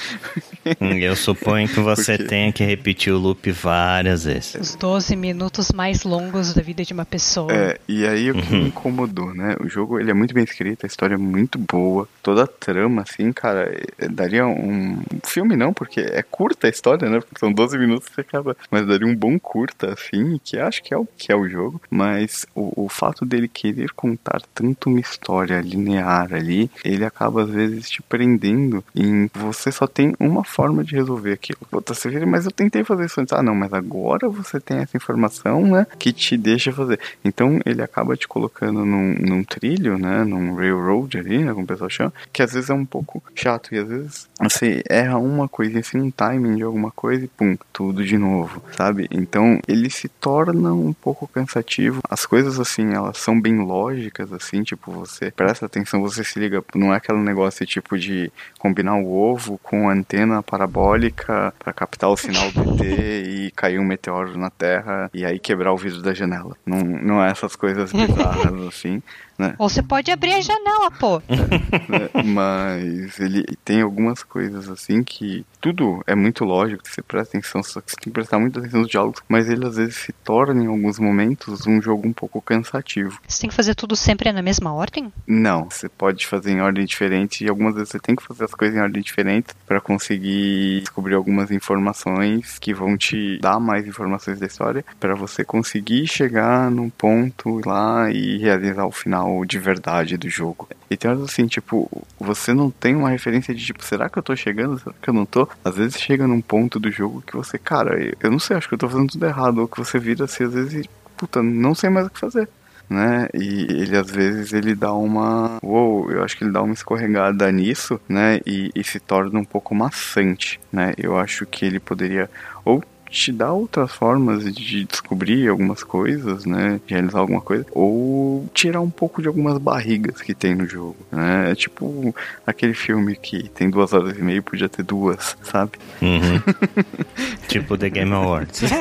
Eu suponho que você Por quê? tenha que repetir o loop várias vezes. Os 12 minutos mais longos da vida de uma pessoa. É, e aí o que me incomodou, né? O jogo ele é muito bem escrito, a história é muito boa, toda a trama, assim, cara, é- daria um filme não, porque é curta a história, né? Porque são 12 minutos e você acaba, mas daria um bom curta, assim, que acho que é o que é o jogo, mas o, o fato dele querer contar tanto uma história linear ali, ele acaba às vezes te prendendo em você só tem uma forma de resolver aquilo. Outra você vira, mas eu tentei fazer isso antes. Ah, não, mas agora você tem essa informação, né? Que te deixa fazer. Então ele acaba te colocando num, num trilho, né? Num railroad ali, né? Como o pessoal chama, que às vezes é um pouco chato. E às vezes você erra uma coisinha assim, um timing de alguma coisa e pum, tudo de novo, sabe? Então ele se torna um pouco cansativo. As coisas assim, elas são bem lógicas, assim, tipo, você presta atenção, você se liga, não é aquele negócio tipo de combinar o ovo com a antena parabólica para captar o sinal do ET e cair um meteoro na Terra e aí quebrar o vidro da janela. Não, não é essas coisas bizarras assim, né? Ou você pode abrir a janela, pô. né? Mas ele tem algumas coisas assim que tudo é muito lógico, você presta atenção, só que você tem que prestar muita atenção nos diálogos, mas ele às vezes se torna em alguns momentos um jogo um pouco cansativo. Você tem que fazer tudo sempre na mesma ordem? Não, você pode fazer em ordem diferente e algumas vezes você tem que fazer as coisas em ordem diferente para conseguir descobrir algumas informações que vão te dar mais informações da história para você conseguir chegar num ponto lá e realizar o final de verdade do jogo. E tem horas assim, tipo, você não tem uma referência de tipo, será que eu tô chegando? Será que eu não tô? Às vezes chega num ponto do jogo que você, cara, eu não sei, acho que eu tô fazendo tudo errado, ou que você vira assim, às vezes, puta, não sei mais o que fazer né? E ele às vezes ele dá uma, uou, eu acho que ele dá uma escorregada nisso, né? E, e se torna um pouco maçante, né? Eu acho que ele poderia ou te dar outras formas de descobrir algumas coisas, né? De realizar alguma coisa, ou tirar um pouco de algumas barrigas que tem no jogo, né? É tipo aquele filme que tem duas horas e meia podia ter duas, sabe? Uhum. tipo The Game Awards.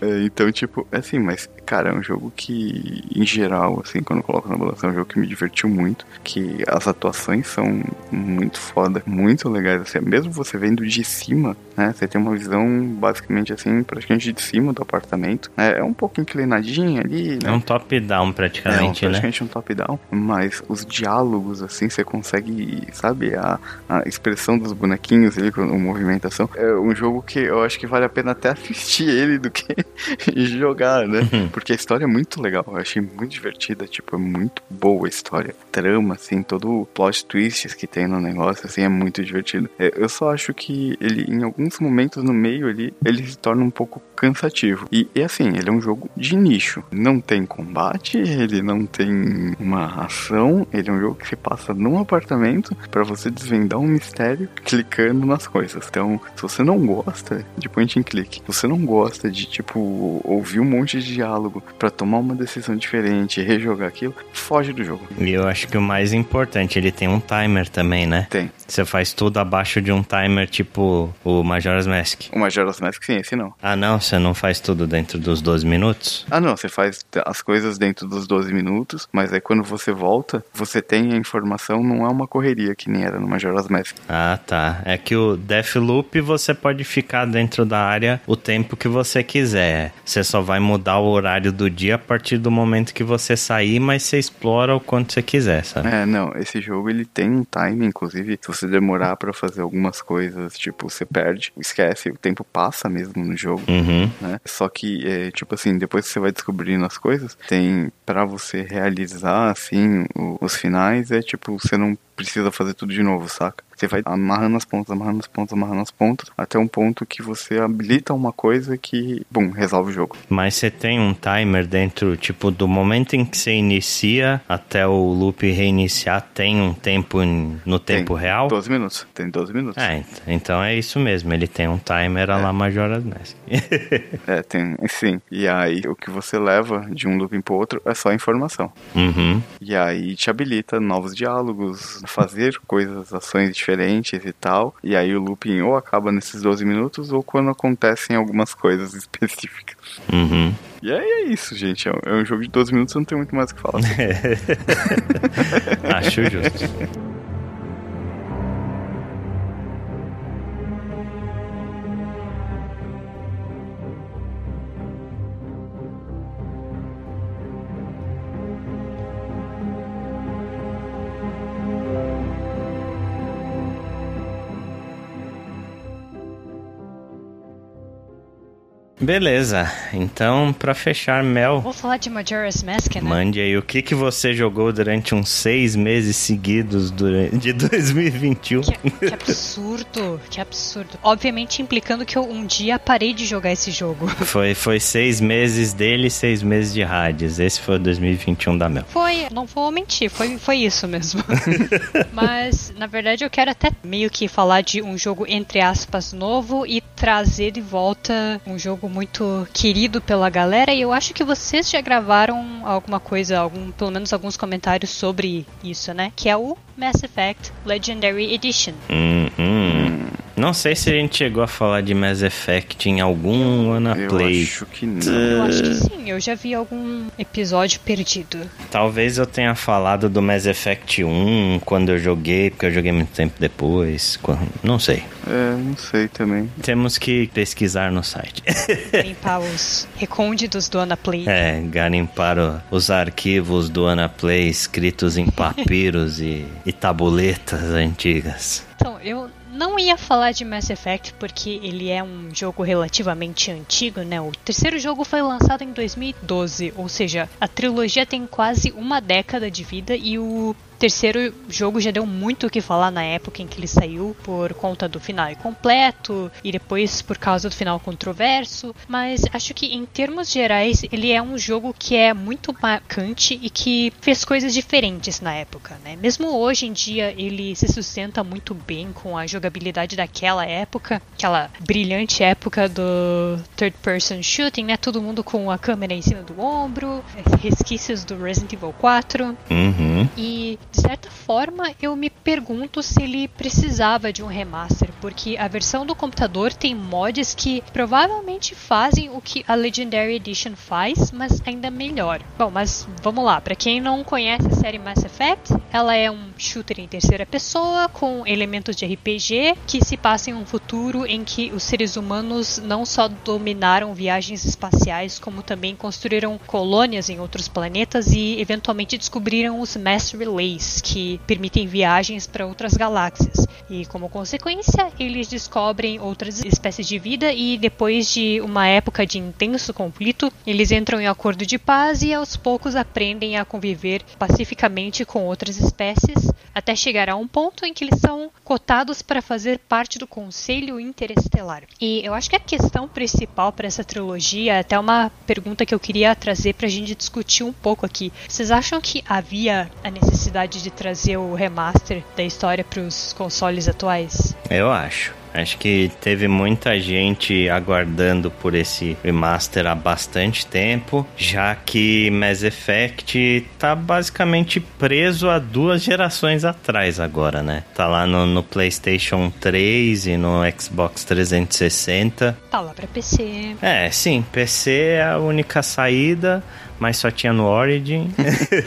É, então, tipo, assim, mas, cara, é um jogo que, em geral, assim, quando eu coloco na balança, é um jogo que me divertiu muito, que as atuações são muito foda, muito legais, assim, mesmo você vendo de cima, né, você tem uma visão, basicamente, assim, praticamente de cima do apartamento, né, é um pouco inclinadinho ali, né, É um top-down é, um, praticamente, né? praticamente um top-down, mas os diálogos, assim, você consegue, sabe, a, a expressão dos bonequinhos ali, com a movimentação. É um jogo que eu acho que vale a pena até assistir ele do que jogar, né? Porque a história é muito legal, eu achei muito divertida, tipo, é muito boa a história. Trama, assim, todo o plot twists que tem no negócio, assim, é muito divertido. É, eu só acho que ele, em alguns muitos momentos no meio ali, ele se torna um pouco cansativo. E, e assim, ele é um jogo de nicho. Não tem combate, ele não tem uma ação, ele é um jogo que se passa num apartamento para você desvendar um mistério clicando nas coisas. Então, se você não gosta de point and click, se você não gosta de, tipo, ouvir um monte de diálogo para tomar uma decisão diferente, rejogar aquilo, foge do jogo. E eu acho que o mais importante, ele tem um timer também, né? Tem. Você faz tudo abaixo de um timer tipo o Majora's Mask. O Majora's Mask sim, esse não. Ah, não? Você não faz tudo dentro dos 12 minutos? Ah, não, você faz as coisas dentro dos 12 minutos, mas aí quando você volta, você tem a informação, não é uma correria que nem era no Majora's Mask. Ah, tá. É que o Deathloop você pode ficar dentro da área o tempo que você quiser. Você só vai mudar o horário do dia a partir do momento que você sair, mas você explora o quanto você quiser, sabe? É, não, esse jogo ele tem um time, inclusive, se você demorar para fazer algumas coisas, tipo, você perde, esquece, o tempo passa mesmo no jogo, Uhum. né? Só que, é, tipo assim, depois que você vai descobrindo as coisas, tem para você realizar, assim, o- os finais, é tipo, você não precisa fazer tudo de novo, saca? Você vai amarrando as pontas, amarrando as pontas, amarrando as pontas, até um ponto que você habilita uma coisa que, bom, resolve o jogo. Mas você tem um timer dentro, tipo, do momento em que você inicia até o loop reiniciar, tem um tempo em- no tempo tem real? 12 minutos, tem 12 minutos. É, ent- então é isso mesmo, ele tem um timer a lá Majora's Mask. É, tem, sim. E aí, o que você leva de um looping pro outro é só informação. uhum. E aí te habilita novos diálogos, fazer coisas, ações diferentes e tal. E aí o looping ou acaba nesses 12 minutos ou quando acontecem algumas coisas específicas. Uhum. E aí é isso, gente. É um- é um jogo de 12 minutos, eu não tenho muito mais o que falar. Acho justo. Beleza, então pra fechar, Mel, Vou falar de Majora's Mask, né? mande aí o que, que você jogou durante uns seis meses seguidos durante, de 2021. Que, que absurdo, que absurdo. Obviamente implicando que eu um dia parei de jogar esse jogo. Foi, foi seis meses dele e seis meses de Hades. Esse foi o 2021 da Mel. Foi, não vou mentir, foi, foi isso mesmo. Mas, na verdade, eu quero até meio que falar de um jogo, entre aspas, novo e trazer de volta um jogo muito querido pela galera. E eu acho que vocês já gravaram alguma coisa, algum, pelo menos alguns comentários sobre isso, né? Que é o Mass Effect Legendary Edition. Hum, hum. Não sei se a gente chegou a falar de Mass Effect em algum Ana Eu Play. acho que não. Eu acho que sim, eu já vi algum episódio perdido. Talvez eu tenha falado do Mass Effect 1 quando eu joguei, porque eu joguei muito tempo depois. Não sei. É, não sei também. Temos que pesquisar no site. Limpar os recônditos do Anaplay. É, garimpar os arquivos do Anaplay escritos em papiros e, e tabuletas antigas. Então, eu não ia falar de Mass Effect porque ele é um jogo relativamente antigo, né? O terceiro jogo foi lançado em 2012, ou seja, a trilogia tem quase uma década de vida e o terceiro jogo já deu muito o que falar na época em que ele saiu por conta do final incompleto e depois por causa do final controverso, mas acho que em termos gerais ele é um jogo que é muito marcante e que fez coisas diferentes na época, né? Mesmo hoje em dia ele se sustenta muito bem com a jogabilidade daquela época, aquela brilhante época do third person shooting, né? Todo mundo com a câmera em cima do ombro, resquícios do Resident Evil 4. Uhum. E, de certa forma, eu me pergunto se ele precisava de um remaster, porque a versão do computador tem mods que provavelmente fazem o que a Legendary Edition faz, mas ainda melhor. Bom, mas vamos lá, para quem não conhece a série Mass Effect, ela é um shooter em terceira pessoa com elementos de RPG que se passa em um futuro em que os seres humanos não só dominaram viagens espaciais, como também construíram colônias em outros planetas e eventualmente descobriram os mass relays, portais que permitem viagens para outras galáxias. E como consequência, eles descobrem outras espécies de vida e depois de uma época de intenso conflito, eles entram em acordo de paz e aos poucos aprendem a conviver pacificamente com outras espécies, até chegar a um ponto em que eles são cotados para fazer parte do Conselho Interestelar. E eu acho que a questão principal para essa trilogia, é até uma pergunta que eu queria trazer para a gente discutir um pouco aqui. Vocês acham que havia a necessidade de trazer o remaster da história para os consoles atuais? Eu acho. Acho que teve muita gente aguardando por esse remaster há bastante tempo, já que Mass Effect tá basicamente preso a duas gerações atrás agora, né? Tá lá no, no PlayStation 3 e no Xbox 360. Tá lá pra PC. É, sim, PC é a única saída mas só tinha no Origin.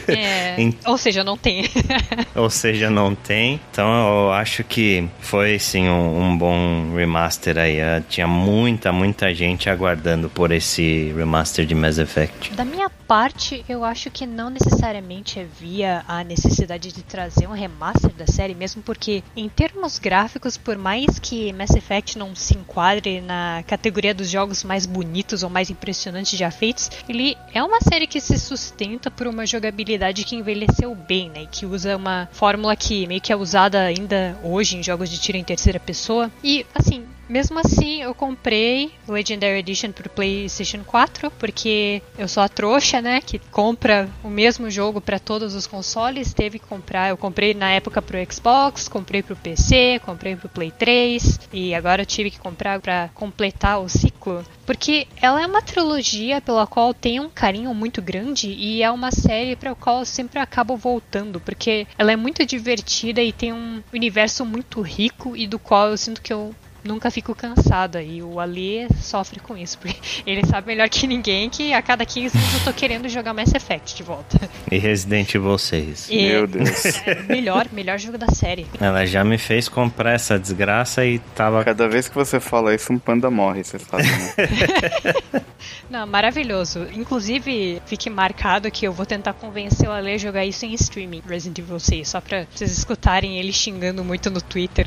É, ou seja, não tem. ou seja, não tem. Então eu acho que foi sim um, um bom remaster aí. Uh, tinha muita, muita gente aguardando por esse remaster de Mass Effect. Da minha parte, eu acho que não necessariamente havia a necessidade de trazer um remaster da série, mesmo porque, em termos gráficos, por mais que Mass Effect não se enquadre na categoria dos jogos mais bonitos ou mais impressionantes já feitos, ele é uma série que se sustenta por uma jogabilidade que envelheceu bem, né? Que usa uma fórmula que meio que é usada ainda hoje em jogos de tiro em terceira pessoa. E, assim, mesmo assim, eu comprei Legendary Edition pro PlayStation 4, porque eu sou a trouxa, né, que compra o mesmo jogo para todos os consoles, teve que comprar. Eu comprei na época pro Xbox, comprei pro PC, comprei pro Play 3 e agora eu tive que comprar para completar o ciclo, porque ela é uma trilogia pela qual tenho um carinho muito grande e é uma série para a qual eu sempre acabo voltando, porque ela é muito divertida e tem um universo muito rico e do qual eu sinto que eu nunca fico cansada. E o Ali sofre com isso, porque ele sabe melhor que ninguém que a cada 15 minutos eu tô querendo jogar Mass Effect de volta. E Resident Evil 6. E Meu Deus. É, melhor, melhor jogo da série. Ela já me fez comprar essa desgraça e tava. Cada vez que você fala isso, um panda morre, você sabe, né? Não, maravilhoso. Inclusive, fique marcado que eu vou tentar convencer o Ale a jogar isso em streaming, Resident Evil 6, só pra vocês escutarem ele xingando muito no Twitter.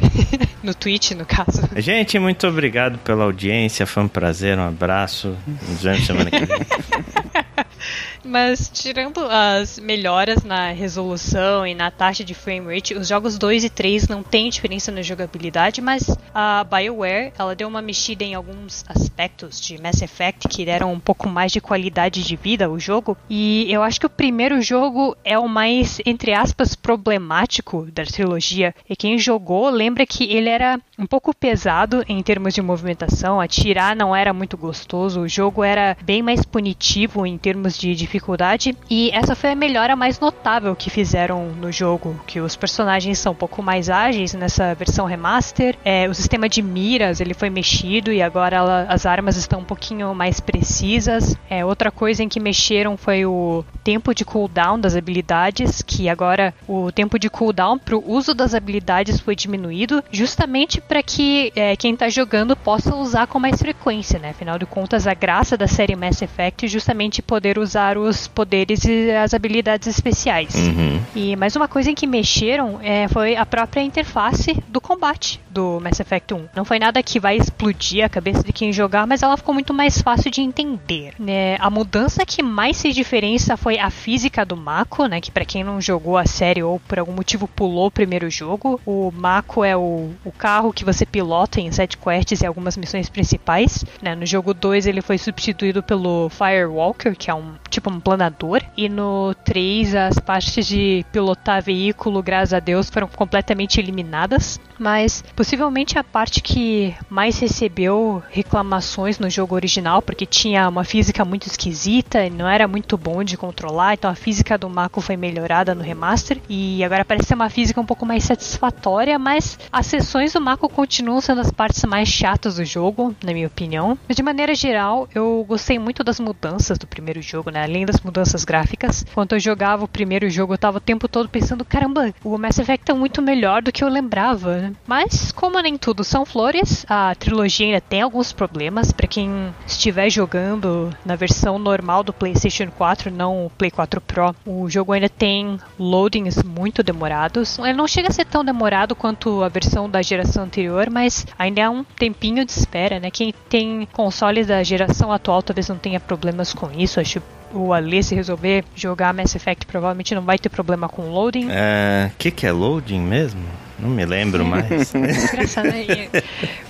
no Twitch, no caso. Gente, muito obrigado pela audiência. Foi um prazer, um abraço. Nos vemos semana que vem. Mas tirando as melhoras na resolução e na taxa de frame rate, os jogos 2 e 3 não têm diferença na jogabilidade, mas a BioWare, ela deu uma mexida em alguns aspectos de Mass Effect que deram um pouco mais de qualidade de vida ao jogo. E eu acho que o primeiro jogo é o mais entre aspas problemático da trilogia. E quem jogou lembra que ele era um pouco pesado em termos de movimentação, atirar não era muito gostoso, o jogo era bem mais punitivo em termos de dificuldade dificuldade. E essa foi a melhora mais notável que fizeram no jogo, que os personagens são um pouco mais ágeis nessa versão remaster. É, o sistema de miras ele foi mexido e agora ela, as armas estão um pouquinho mais precisas. É, outra coisa em que mexeram foi o tempo de cooldown das habilidades, que agora o tempo de cooldown para o uso das habilidades foi diminuído, justamente para que é, quem está jogando possa usar com mais frequência, né? Afinal de contas, a graça da série Mass Effect é justamente poder usar o os poderes e as habilidades especiais. Uhum. E mais uma coisa em que mexeram é, foi a própria interface do combate do Mass Effect 1. Não foi nada que vai explodir a cabeça de quem jogar, mas ela ficou muito mais fácil de entender. É, a mudança que mais fez diferença foi a física do Mako, né? Que para quem não jogou a série ou por algum motivo pulou o primeiro jogo, o Mako é o, o carro que você pilota em side quests e algumas missões principais. Né? No jogo 2 ele foi substituído pelo Firewalker, que é um tipo um planador. E no 3, as partes de pilotar veículo, graças a Deus, foram completamente eliminadas. Mas possivelmente a parte que mais recebeu reclamações no jogo original, porque tinha uma física muito esquisita e não era muito bom de controlar, então a física do Mako foi melhorada no remaster e agora parece ser uma física um pouco mais satisfatória, mas as sessões do Mako continuam sendo as partes mais chatas do jogo, na minha opinião. Mas de maneira geral, eu gostei muito das mudanças do primeiro jogo, né? Além das mudanças gráficas. Quando eu jogava o primeiro jogo, eu tava o tempo todo pensando, caramba, o Mass Effect é muito melhor do que eu lembrava. Mas, como nem tudo são flores, a trilogia ainda tem alguns problemas. Para quem estiver jogando na versão normal do PlayStation 4, não o Play 4 Pro, o jogo ainda tem loadings muito demorados. Ele não chega a ser tão demorado quanto a versão da geração anterior, mas ainda é um tempinho de espera, né? Quem tem consoles da geração atual talvez não tenha problemas com isso. Acho o Ali se resolver jogar Mass Effect provavelmente não vai ter problema com loading. O é, que, que é loading mesmo? Não me lembro mais. Engraçado, né?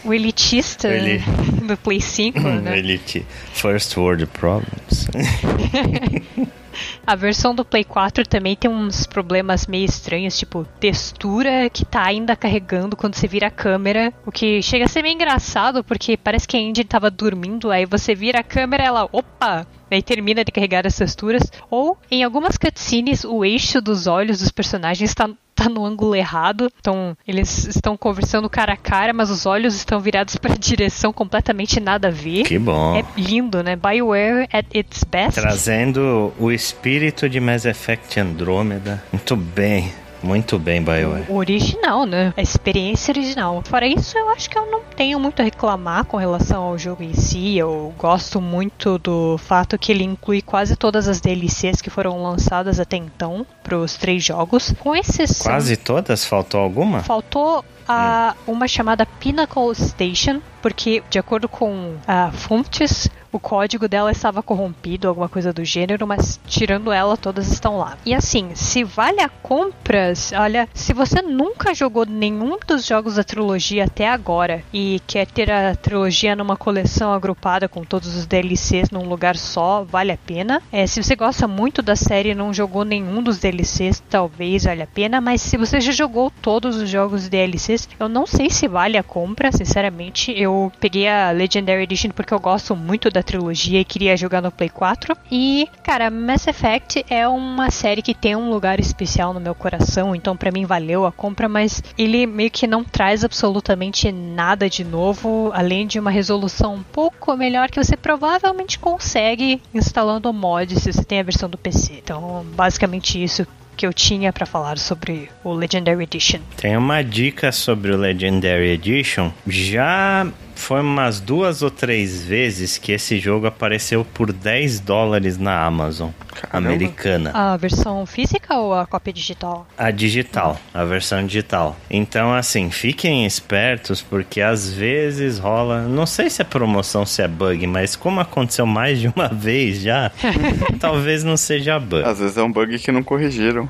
O elitista Eli... do Play 5, né? Elite. First World Problems. A versão do Play 4 também tem uns problemas meio estranhos, tipo textura que tá ainda carregando quando você vira a câmera, o que chega a ser meio engraçado porque parece que a engine tava dormindo, aí você vira a câmera ela, opa, aí termina de carregar as texturas. Ou em algumas cutscenes o eixo dos olhos dos personagens está tá no ângulo errado. Então, eles estão conversando cara a cara, mas os olhos estão virados para direção completamente nada a ver. Que bom. É lindo, né? BioWare at its best. Trazendo o espírito de Mass Effect Andromeda. Muito bem. Muito bem, BioWare. Original, né? A experiência original. Fora isso, eu acho que eu não tenho muito a reclamar com relação ao jogo em si. Eu gosto muito do fato que ele inclui quase todas as DLCs que foram lançadas até então para os três jogos. Com exceção. Quase todas? Faltou alguma? Faltou a, uma chamada Pinnacle Station, porque, de acordo com a fontes, o código dela estava corrompido, alguma coisa do gênero, mas tirando ela, todas estão lá. E assim, se vale a compras, olha, se você nunca jogou nenhum dos jogos da trilogia até agora e quer ter a trilogia numa coleção agrupada com todos os DLCs num lugar só, vale a pena. É, se você gosta muito da série e não jogou nenhum dos DLCs, talvez valha a pena, mas se você já jogou todos os jogos DLCs, eu não sei se vale a compra, sinceramente. Eu peguei a Legendary Edition porque eu gosto muito da trilogia e queria jogar no Play 4. E, cara, Mass Effect é uma série que tem um lugar especial no meu coração, então para mim valeu a compra, mas ele meio que não traz absolutamente nada de novo, além de uma resolução um pouco melhor que você provavelmente consegue instalando o mod se você tem a versão do PC. Então, basicamente isso que eu tinha para falar sobre o Legendary Edition. Tem uma dica sobre o Legendary Edition. Já foi umas duas ou três vezes que esse jogo apareceu por 10 dólares na Amazon Caramba. americana. A versão física ou a cópia digital? A digital, a versão digital. Então, assim, fiquem espertos porque às vezes rola. Não sei se é promoção, se é bug, mas como aconteceu mais de uma vez já, talvez não seja bug. Às vezes é um bug que não corrigiram.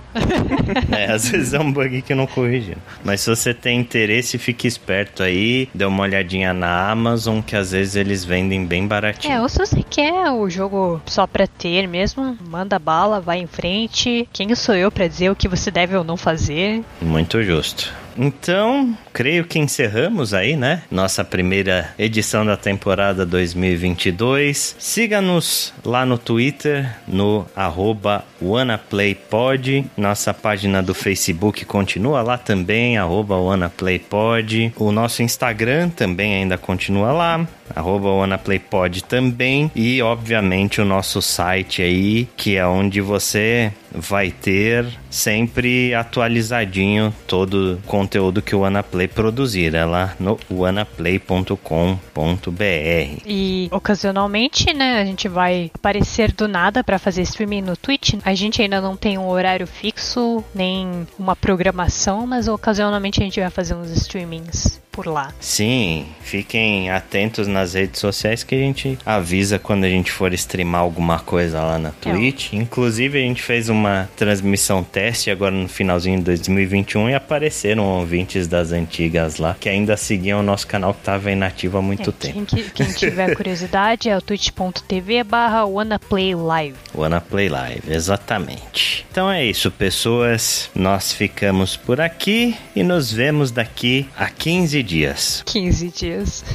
é, às vezes é um bug que não corrigiram. Mas se você tem interesse, fique esperto aí, dê uma olhadinha na Amazon, que às vezes eles vendem bem baratinho. É, ou se você quer o jogo só pra ter mesmo, manda bala, vai em frente. Quem sou eu para dizer o que você deve ou não fazer? Muito justo. Então, creio que encerramos aí, né? Nossa primeira edição da temporada 2022. Siga-nos lá no Twitter, no arroba WannaPlayPod. Nossa página do Facebook continua lá também, arroba WannaPlayPod. O nosso Instagram também ainda continua lá, arroba WannaPlayPod também. E, obviamente, o nosso site aí, que é onde você vai ter sempre atualizadinho todo o conteúdo que o Anaplay produzir. É lá no wanaplay.com.br. E ocasionalmente, né, a gente vai aparecer do nada para fazer streaming no Twitch. A gente ainda não tem um horário fixo, nem uma programação, mas ocasionalmente a gente vai fazer uns streamings por lá. Sim, fiquem atentos nas redes sociais que a gente avisa quando a gente for streamar alguma coisa lá na Twitch. É. Inclusive, a gente fez uma transmissão teste agora no finalzinho de 2021 e apareceram ouvintes das antigas lá que ainda seguiam o nosso canal que estava inativo há muito é, tempo. Quem, quem tiver curiosidade é o twitch.tv barra WannaPlayLive. WannaPlayLive, exatamente. Então é isso, pessoas. Nós ficamos por aqui e nos vemos daqui a 15 dias. 15 dias.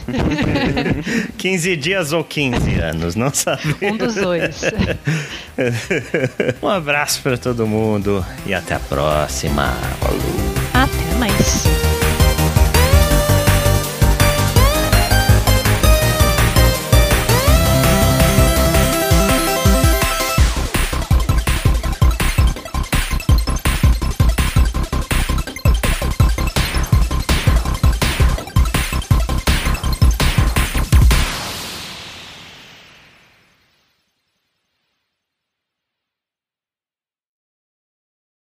15 dias ou 15 anos, não sabe? Um dos dois. um abraço para todo mundo e até a próxima. Falou. Até mais.